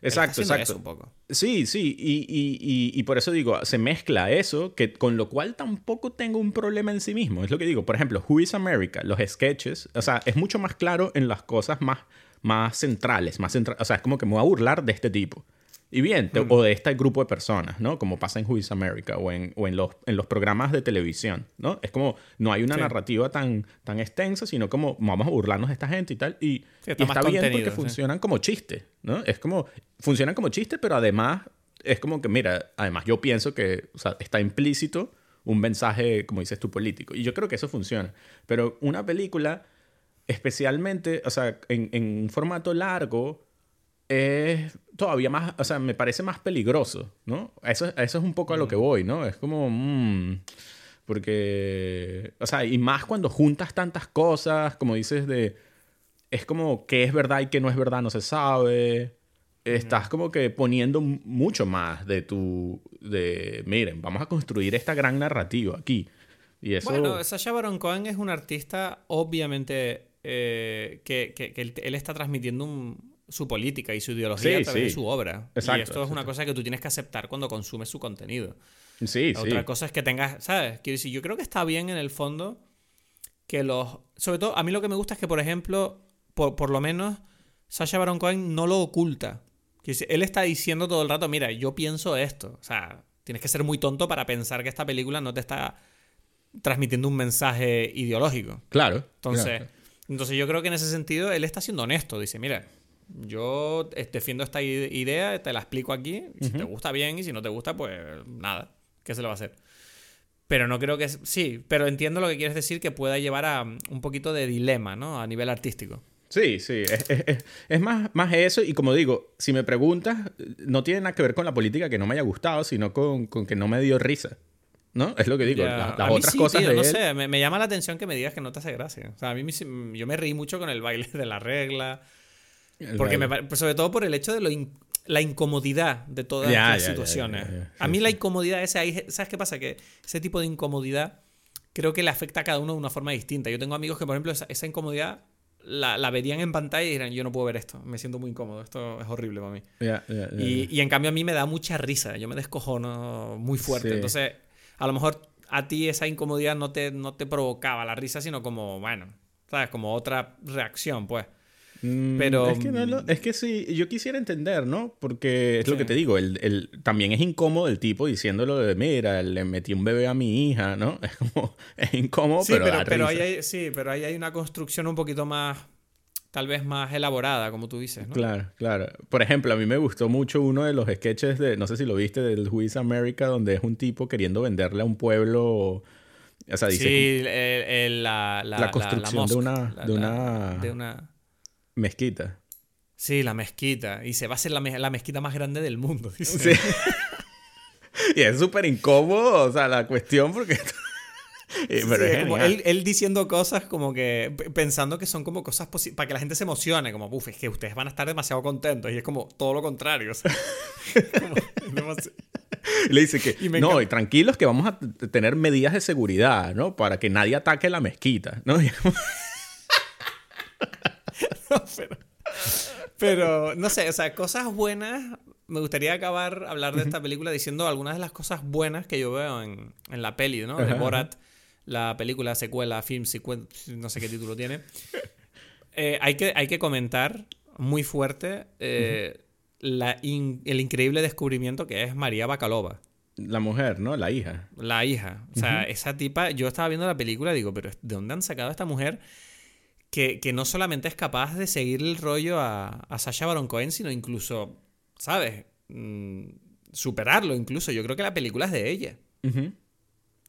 Exacto, exacto. eso un poco. Sí, sí, y, y- y- y por eso digo, se mezcla eso, que con lo cual tampoco tengo un problema en sí mismo. Es lo que digo, por ejemplo, Who is America, los sketches, o sea, es mucho más claro en las cosas más, más centrales, más centra- o sea, es como que me voy a burlar de este tipo. Y bien, te- o de este grupo de personas, ¿no? Como pasa en Who is America o en, o en, los, en los programas de televisión, ¿no? Es como, no hay una Sí. narrativa tan, tan extensa, sino como vamos a burlarnos de esta gente y tal. Y, Sí, está y más está bien porque sí. funcionan como chiste, ¿no? Es como, funcionan como chiste, pero además es como que, mira, además yo pienso que o sea, está implícito un mensaje, como dices tú, político. Y yo creo que eso funciona. Pero una película, especialmente, o sea, en, en un formato largo, es todavía más, o sea, me parece más peligroso, ¿no? Eso, eso es un poco a lo que voy, ¿no? Es como, mm, porque, o sea, y más cuando juntas tantas cosas, como dices, de, es como qué es verdad y qué no es verdad, no se sabe. Estás como que poniendo mucho más de tu, de, miren, vamos a construir esta gran narrativa aquí. Y eso... Bueno, Sacha Baron Cohen es un artista, obviamente, eh, que, que- que él está transmitiendo un- su política y su ideología Sí, a través de su obra. y Exacto, esto es una cosa que tú tienes que aceptar cuando consumes su contenido. sí, sí. Otra cosa es que tengas, ¿sabes? Quiero decir, yo creo que está bien en el fondo que los... Sobre todo, a mí lo que me gusta es que, por ejemplo, por, por lo menos, Sacha Baron Cohen no lo oculta. Quiero decir, él está diciendo todo el rato, mira, yo pienso esto. O sea, tienes que ser muy tonto para pensar que esta película no te está transmitiendo un mensaje ideológico. Claro. Entonces, claro. entonces yo creo que en ese sentido él está siendo honesto. Dice, mira, yo eh, defiendo esta idea, te la explico aquí. Si te gusta bien y si no te gusta, pues nada. ¿Qué se le va a hacer? Pero no creo que... Sí, pero entiendo lo que quieres decir que pueda llevar a mm, un poquito de dilema, ¿no? A nivel artístico. Sí, sí, es, es- es- es más, más eso y como digo, si me preguntas, no tiene nada que ver con la política que no me haya gustado, sino con, con que no me dio risa. ¿No? Es lo que digo. A las mí otras sí, cosas tío, de no él- sé, me, me llama la atención que me digas que no te hace gracia. O sea, a mí yo me reí mucho con el baile de la regla. Porque me, pues sobre todo por el hecho de lo in- la incomodidad de todas Ya, las ya, situaciones. ya. a mí la incomodidad esa, ¿sabes qué pasa? Que ese tipo de incomodidad creo que le afecta a cada uno de una forma distinta. Yo tengo amigos que, por ejemplo, esa, esa incomodidad la, la verían en pantalla y dirán, yo no puedo ver esto, me siento muy incómodo, esto es horrible para mí. Y, y en cambio a mí me da mucha risa, yo me descojono muy fuerte. Sí. Entonces, a lo mejor a ti esa incomodidad no te, no te provocaba la risa, sino como, bueno, ¿sabes? Como otra reacción, pues. Mm, pero- Es que, no lo- es que sí, yo quisiera entender, ¿no? Porque es lo que te digo, el, el- también es incómodo el tipo diciéndolo de, mira, le metí un bebé a mi hija, ¿no? [LAUGHS] Es como, es incómodo, Sí, pero, pero, pero ahí hay, sí, pero ahí hay una construcción un poquito más, tal vez más elaborada, como tú dices, ¿no? Claro, claro. Por ejemplo, a mí me gustó mucho uno de los sketches de, no sé si lo viste, del is America, donde es un tipo queriendo venderle a un pueblo, o sea, dice sí, el- la, la, La construcción de mosque, una- la- de la- una- de una- mezquita. Sí, la mezquita. Y se va a ser la, me- la mezquita más grande del mundo. [LAUGHS] dice. Sí. [LAUGHS] y es súper incómodo, o sea, la cuestión porque... [LAUGHS] Eh, pero sí, es como él, él diciendo cosas como que pensando que son como cosas para que la gente se emocione, como, uff, es que ustedes van a estar demasiado contentos y es como todo lo contrario. o sea, como le dice que, Y no, y tranquilos que vamos a tener medidas de seguridad, ¿no? Para que nadie ataque la mezquita, ¿no? [LAUGHS] Pero, pero, no sé, o sea, cosas buenas. Me gustaría acabar hablar de esta película diciendo algunas de las cosas buenas que yo veo en, en la peli, ¿no? De Borat, la película, secuela, film, no sé qué título tiene. Eh, hay, que, hay que comentar muy fuerte eh, la in- el increíble descubrimiento que es María Bacalova. La mujer, ¿no? La hija. La hija. O sea, esa tipa, yo estaba viendo la película y digo, pero ¿de dónde han sacado a esta mujer que, que no solamente es capaz de seguir el rollo a, a Sasha Baron Cohen, sino incluso, ¿sabes? Mm, superarlo incluso. Yo creo que la película es de ella.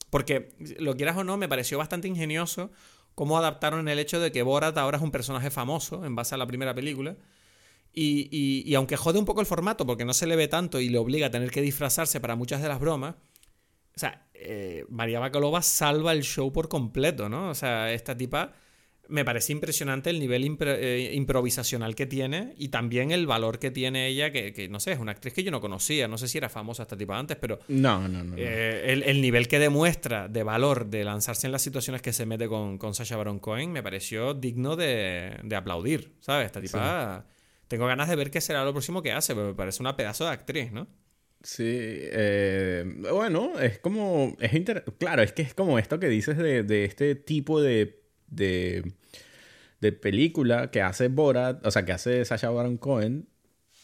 Porque, lo quieras o no, me pareció bastante ingenioso cómo adaptaron el hecho de que Borat ahora es un personaje famoso en base a la primera película. Y, y- y aunque jode un poco el formato porque no se le ve tanto y le obliga a tener que disfrazarse para muchas de las bromas, o sea, eh, María Bacalova salva el show por completo, ¿no? O sea, esta tipa me parece impresionante el nivel impro- eh, improvisacional que tiene y también el valor que tiene ella, que, que, no sé, es una actriz que yo no conocía, no sé si era famosa esta tipa antes, pero No, no, no. no. eh, el, el nivel que demuestra de valor de lanzarse en las situaciones que se mete con, con Sacha Baron Cohen me pareció digno de, de aplaudir, ¿sabes? Esta tipa... Tengo ganas de ver qué será lo próximo que hace, pero me parece una pedazo de actriz, ¿no? Sí, eh, bueno, es como, es inter- claro, es que es como esto que dices de, de este tipo de, de, de película que hace Borat, o sea, que hace Sacha Baron Cohen,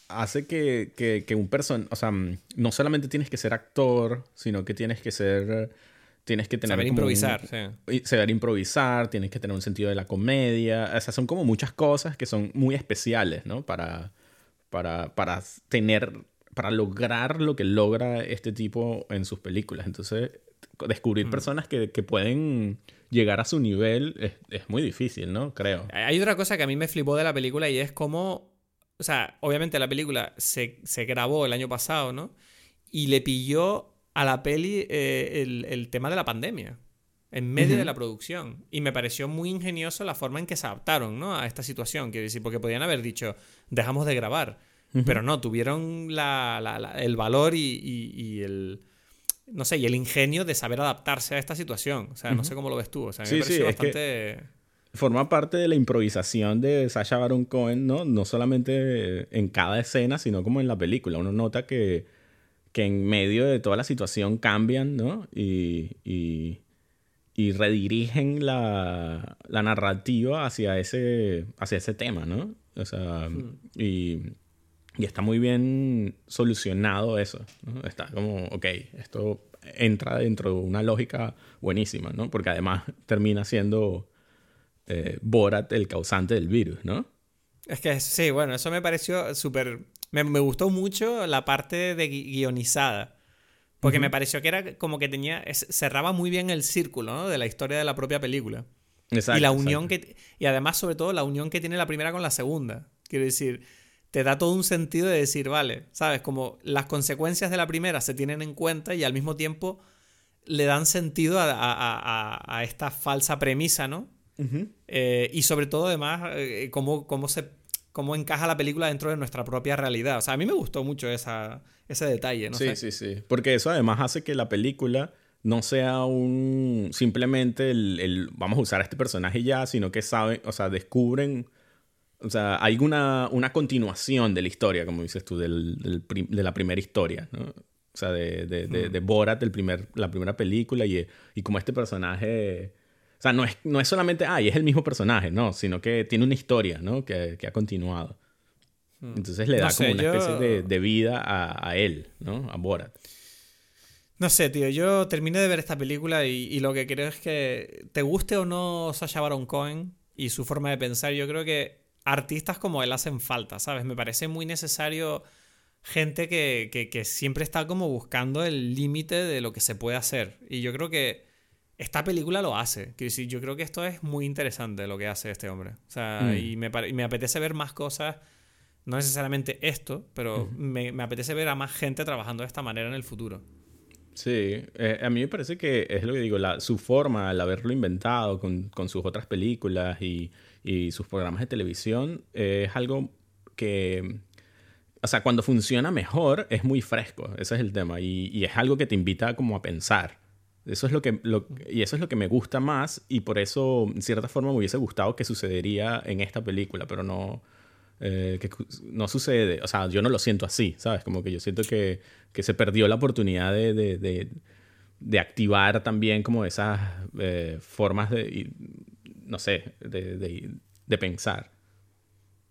hace que, que, que un person, o sea, no solamente tienes que ser actor, sino que tienes que ser, tienes que tener Saber como un- improvisar, sí. saber improvisar, tienes que tener un sentido de la comedia, o sea, son como muchas cosas que son muy especiales, ¿no? Para, para, para tener, para lograr lo que logra este tipo en sus películas. Entonces, descubrir Mm. personas que, que pueden llegar a su nivel es, es muy difícil, ¿no? Creo. Hay otra cosa que a mí me flipó de la película y es cómo, o sea, obviamente la película se, se grabó el año pasado, ¿no? Y le pilló a la peli eh, el, el tema de la pandemia en medio de la producción. Y me pareció muy ingenioso la forma en que se adaptaron, ¿no? A esta situación, quiero decir, porque podían haber dicho, dejamos de grabar. Pero no, tuvieron la- la- la- el valor y, y- y el... No sé, y el ingenio de saber adaptarse a esta situación. O sea, no sé cómo lo ves tú. O sea, a mí Sí, me sí, pareció es que- bastante... Forma parte de la improvisación de Sacha Baron Cohen, ¿no? No solamente en cada escena, sino como en la película. Uno nota que, que en medio de toda la situación cambian, ¿no? Y, y, y redirigen la, la narrativa hacia ese, hacia ese tema, ¿no? O sea, y, y está muy bien solucionado eso, ¿no? Está como, ok, esto entra dentro de una lógica buenísima, ¿no? Porque además termina siendo eh, Borat el causante del virus, ¿no? Es que sí, bueno, eso me pareció súper... Me, me gustó mucho la parte de gui- guionizada. Porque me pareció que era como que tenía... cerraba muy bien el círculo, ¿no? De la historia de la propia película. Exacto, y la unión exacto. que... Y además, sobre todo, la unión que tiene la primera con la segunda. Quiero decir, te da todo un sentido de decir, vale, ¿sabes? Como las consecuencias de la primera se tienen en cuenta y al mismo tiempo le dan sentido a, a- a- a- a esta falsa premisa, ¿no? Eh, y sobre todo, además, eh, cómo, cómo, se, cómo encaja la película dentro de nuestra propia realidad. O sea, a mí me gustó mucho esa, ese detalle, ¿no? sí, sé. sí, sí. Porque eso además hace que la película no sea un simplemente el, el vamos a usar a este personaje ya, sino que saben, o sea, descubren, o sea, hay una, una continuación de la historia, como dices tú, del, del prim- de la primera historia, ¿no? O sea, de, de, de, de Borat, del primer, la primera película, y, y como este personaje... O sea, no es, no es solamente, ah, y es el mismo personaje, no, sino que tiene una historia, ¿no? Que, que ha continuado. Entonces le No da sé, como una yo- especie de, de vida a, a él, ¿no? A Borat. No sé, tío, yo terminé de ver esta película y, y lo que creo es que te guste o no Sacha Baron Cohen y su forma de pensar, yo creo que artistas como él hacen falta, ¿sabes? Me parece muy necesario gente que, que- que siempre está como buscando el límite de lo que se puede hacer. Y yo creo que esta película lo hace. Decir, yo creo que esto es muy interesante lo que hace este hombre. O sea, Mm. y, me, pare- y me apetece ver más cosas. No necesariamente esto, pero me, me apetece ver a más gente trabajando de esta manera en el futuro. Sí, eh, a mí me parece que es lo que digo, la, su forma al haberlo inventado con, con sus otras películas y, y sus programas de televisión eh, es algo que, o sea, cuando funciona mejor es muy fresco, ese es el tema, y, y es algo que te invita como a pensar. Eso es lo que, lo- y eso es lo que me gusta más y por eso, en cierta forma, me hubiese gustado que sucedería en esta película, pero no, eh, que no sucede. O sea, yo no lo siento así, ¿sabes? Como que yo siento que, que se perdió la oportunidad de, de, de- de activar también como esas eh, formas de, no sé, de, de- de pensar.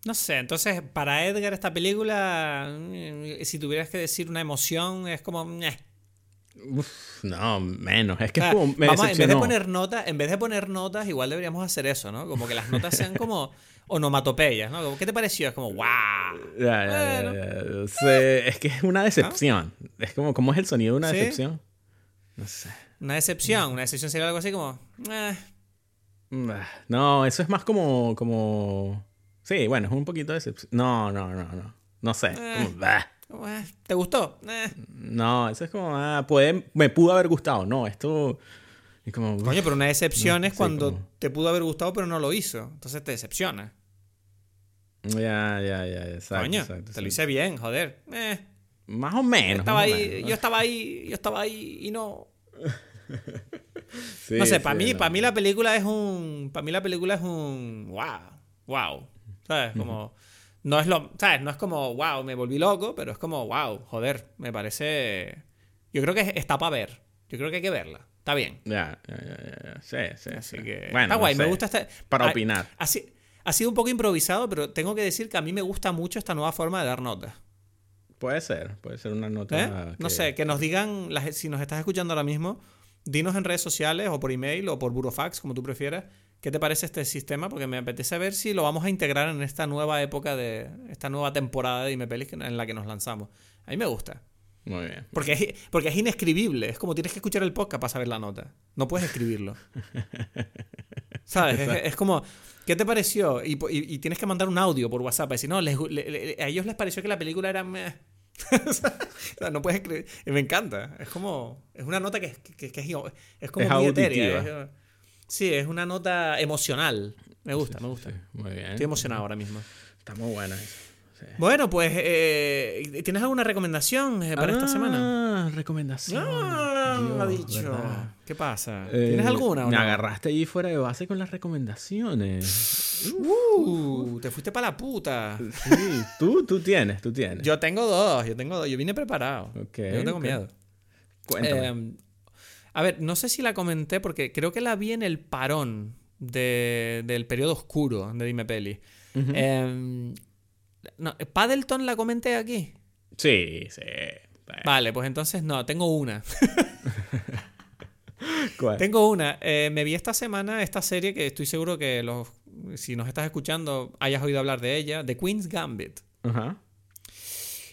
No sé, entonces para Edgar esta película, mm, si tuvieras que decir una emoción, es como... Uf, no, menos. Es que O sea, es como, me vamos, en vez de poner notas, en vez de poner notas, igual deberíamos hacer eso, ¿no? Como que las notas sean como onomatopeyas, ¿no? Como, ¿Qué te pareció? Es como, ¡wow! Ya, ya, ya, ya. Sí, es que es una decepción. Es como, ¿cómo es el sonido de una ¿Sí? decepción? No sé. Una decepción, una decepción sería algo así como... eh, [SIGHS] No, eso es más como, como... Sí, bueno, es un poquito de. No, no, no, no. No sé. Eh. como, bah. como, eh, ¿Te gustó? Eh. No, eso es como, ah, puede, me pudo haber gustado. No, esto... Es como... Coño, pero una decepción No, es sí, cuando como- te pudo haber gustado pero no lo hizo. Entonces te decepciona. Ya, ya, ya. Exacto, Coño, exacto, te lo hice bien, joder. Eh, Más o menos. estaba ahí, menos. yo estaba ahí, yo estaba ahí y no... [LAUGHS] Sí, No sé, para sí, mí, no. para mí la película es un. Para mí la película es un. ¡Wow! ¡Wow! ¿Sabes? Como. No es lo. ¿Sabes? No es como, wow, me volví loco, pero es como, wow, joder, me parece. Yo creo que está para ver. Yo creo que hay que verla. Está bien. Ya, ya, ya, ya. Sí, sí, Así sí. que. Bueno, está no guay, me sé. gusta esta. Para ha- opinar. Ha, si- ha sido un poco improvisado, pero tengo que decir que a mí me gusta mucho esta nueva forma de dar notas. Puede ser, puede ser una nota. ¿Eh? No sé, que nos digan, si nos estás escuchando ahora mismo, dinos en redes sociales o por email o por burofax, como tú prefieras, qué te parece este sistema, porque me apetece ver si lo vamos a integrar en esta nueva época de esta nueva temporada de Dime Pelis en la que nos lanzamos. A mí me gusta. Muy bien. Porque es, porque es inescribible. Es como tienes que escuchar el podcast para saber la nota. No puedes escribirlo. [LAUGHS] ¿Sabes? Es, como, ¿qué te pareció? Y, tienes que mandar un audio por WhatsApp. Y decir, no, a ellos les pareció que la película era... [LAUGHS] o sea, no puedes escribir. Me encanta. Es como. Es una nota que, es, es, como muy etérea. sí, es una nota emocional. Me gusta, me gusta. muy bien. Estoy emocionado ahora mismo. Está muy buena bueno, pues, eh, ¿tienes alguna recomendación eh, para esta semana? Ah, recomendación. Ah, ha dicho. ¿Qué pasa? Eh, ¿Tienes alguna? me agarraste ahí fuera de base con las recomendaciones. Uh, te fuiste para la puta. Sí, tú, tú tienes, tú tienes. Yo tengo dos, yo tengo dos. Yo vine preparado. Okay, yo no tengo miedo. Cuéntame. a ver, no sé si la comenté porque creo que la vi en el parón del periodo oscuro de Dime Peli. No, ¿Paddleton la comenté aquí? Sí, sí. Vale, pues entonces no, tengo una. [LAUGHS] Tengo una. Eh, me vi esta semana esta serie que estoy seguro que los, si nos estás escuchando hayas oído hablar de ella, The Queen's Gambit. Ajá.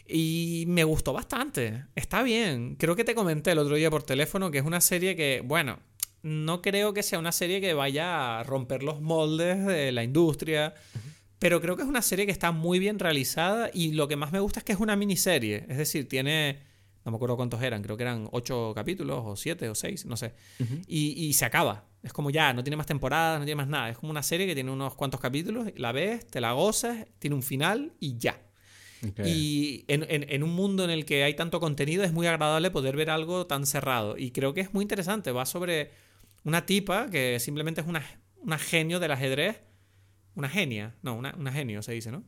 Y me gustó bastante. Está bien. Creo que te comenté el otro día por teléfono que es una serie que, bueno, no creo que sea una serie que vaya a romper los moldes de la industria. Pero creo que es una serie que está muy bien realizada y lo que más me gusta es que es una miniserie. Es decir, tiene, no me acuerdo cuántos eran, creo que eran ocho capítulos o siete o seis, no sé. y, se acaba. Es como ya, no tiene más temporadas, no tiene más nada. Es como una serie que tiene unos cuantos capítulos, la ves, te la gozas, tiene un final y ya. Y en, un mundo en el que hay tanto contenido es muy agradable poder ver algo tan cerrado. Y creo que es muy interesante. Va sobre una tipa que simplemente es una, una genio del ajedrez una genia, no, una, genio se dice, ¿no?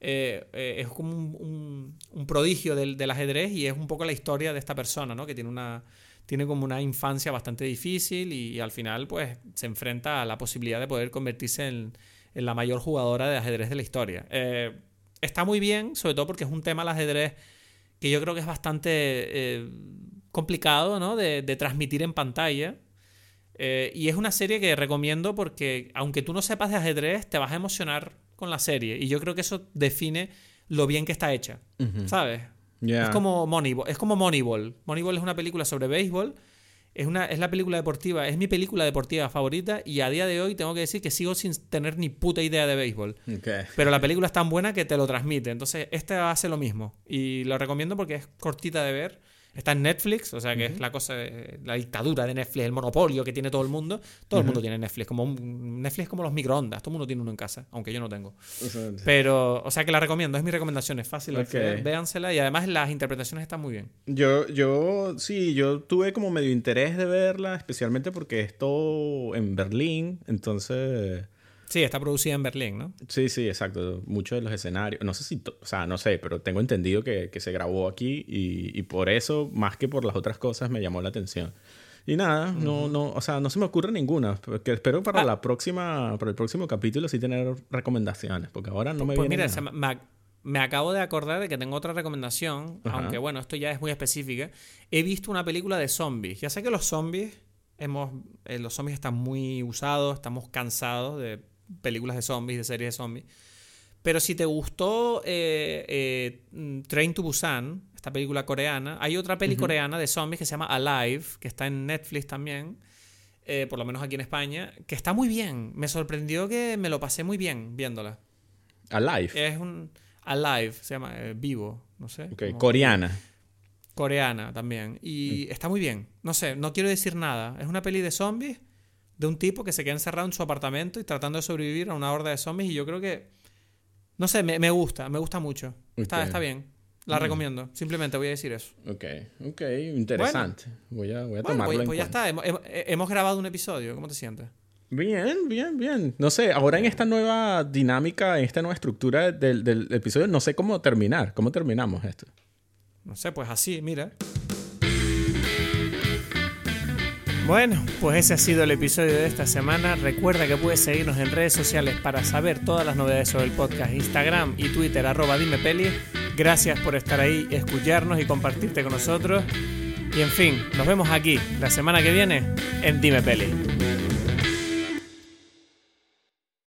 Eh, eh, es como un, prodigio del, ajedrez y es un poco la historia de esta persona, ¿no? Que tiene una tiene como una infancia bastante difícil y, al final pues se enfrenta a la posibilidad de poder convertirse en, la mayor jugadora de ajedrez de la historia. Eh, está muy bien, sobre todo porque es un tema el ajedrez que yo creo que es bastante complicado, ¿no? de transmitir en pantalla. Eh, y es una serie que recomiendo porque, aunque tú no sepas de ajedrez, te vas a emocionar con la serie. Y yo creo que eso define lo bien que está hecha. ¿Sabes? Es como Moneyball. Es como Moneyball. Moneyball es una película sobre béisbol. Es, una, es la película deportiva, es mi película deportiva favorita y a día de hoy tengo que decir que sigo sin tener ni puta idea de béisbol. Pero la película es tan buena que te lo transmite. Entonces, esta hace lo mismo. Y lo recomiendo porque es cortita de ver Está en Netflix, o sea que es la cosa, la dictadura de Netflix, el monopolio que tiene todo el mundo. Todo el mundo tiene Netflix, como Netflix es como los microondas, todo el mundo tiene uno en casa, aunque yo no tengo. Pero, o sea que la recomiendo, es mi recomendación, es fácil, véansela y además las interpretaciones están muy bien. Yo, yo, sí, yo tuve como medio interés de verla, especialmente porque esto en Berlín, entonces Sí, está producida en Berlín, ¿no? Sí, sí, exacto. Muchos de los escenarios, no sé si, o sea, no sé, pero tengo entendido que, se grabó aquí y, por eso, más que por las otras cosas, me llamó la atención. Y nada, no, no, o sea, no se me ocurre ninguna. Porque espero para ah. la próxima, para el próximo capítulo sí tener recomendaciones, porque ahora no me pues viene. mira, Me, acabo de acordar de que tengo otra recomendación, aunque bueno, esto ya es muy específica. He visto una película de zombies. Ya sé que los zombies hemos, eh, los zombies están muy usados, estamos cansados de películas de zombies, de series de zombies. Pero si te gustó eh, eh, Train to Busan, esta película coreana, hay otra peli coreana de zombies que se llama Alive, que está en Netflix también, eh, por lo menos aquí en España, que está muy bien. Me sorprendió que me lo pasé muy bien viéndola. Alive. Es un Alive, se llama Vivo, no sé. coreana. Coreana también. Y mm. está muy bien. No sé, no quiero decir nada. Es una peli de zombies de un tipo que se queda encerrado en su apartamento y tratando de sobrevivir a una horda de zombies. Y yo creo que. No sé, me, gusta, me gusta mucho. Está, está bien. La mm. recomiendo. Simplemente voy a decir eso. Ok, ok, interesante. voy a, voy a tomarlo pues, pues ya está. Hemos, grabado un episodio. ¿Cómo te sientes? Bien, bien, bien. No sé, ahora en esta nueva dinámica, en esta nueva estructura del, del episodio, no sé cómo terminar. ¿Cómo terminamos esto? No sé, pues así, mira. Bueno, pues ese ha sido el episodio de esta semana. Recuerda que puedes seguirnos en redes sociales para saber todas las novedades sobre el podcast, Instagram y Twitter, arroba Dime Gracias por estar ahí, escucharnos y compartirte con nosotros. Y en fin, nos vemos aquí la semana que viene en Dime Peli.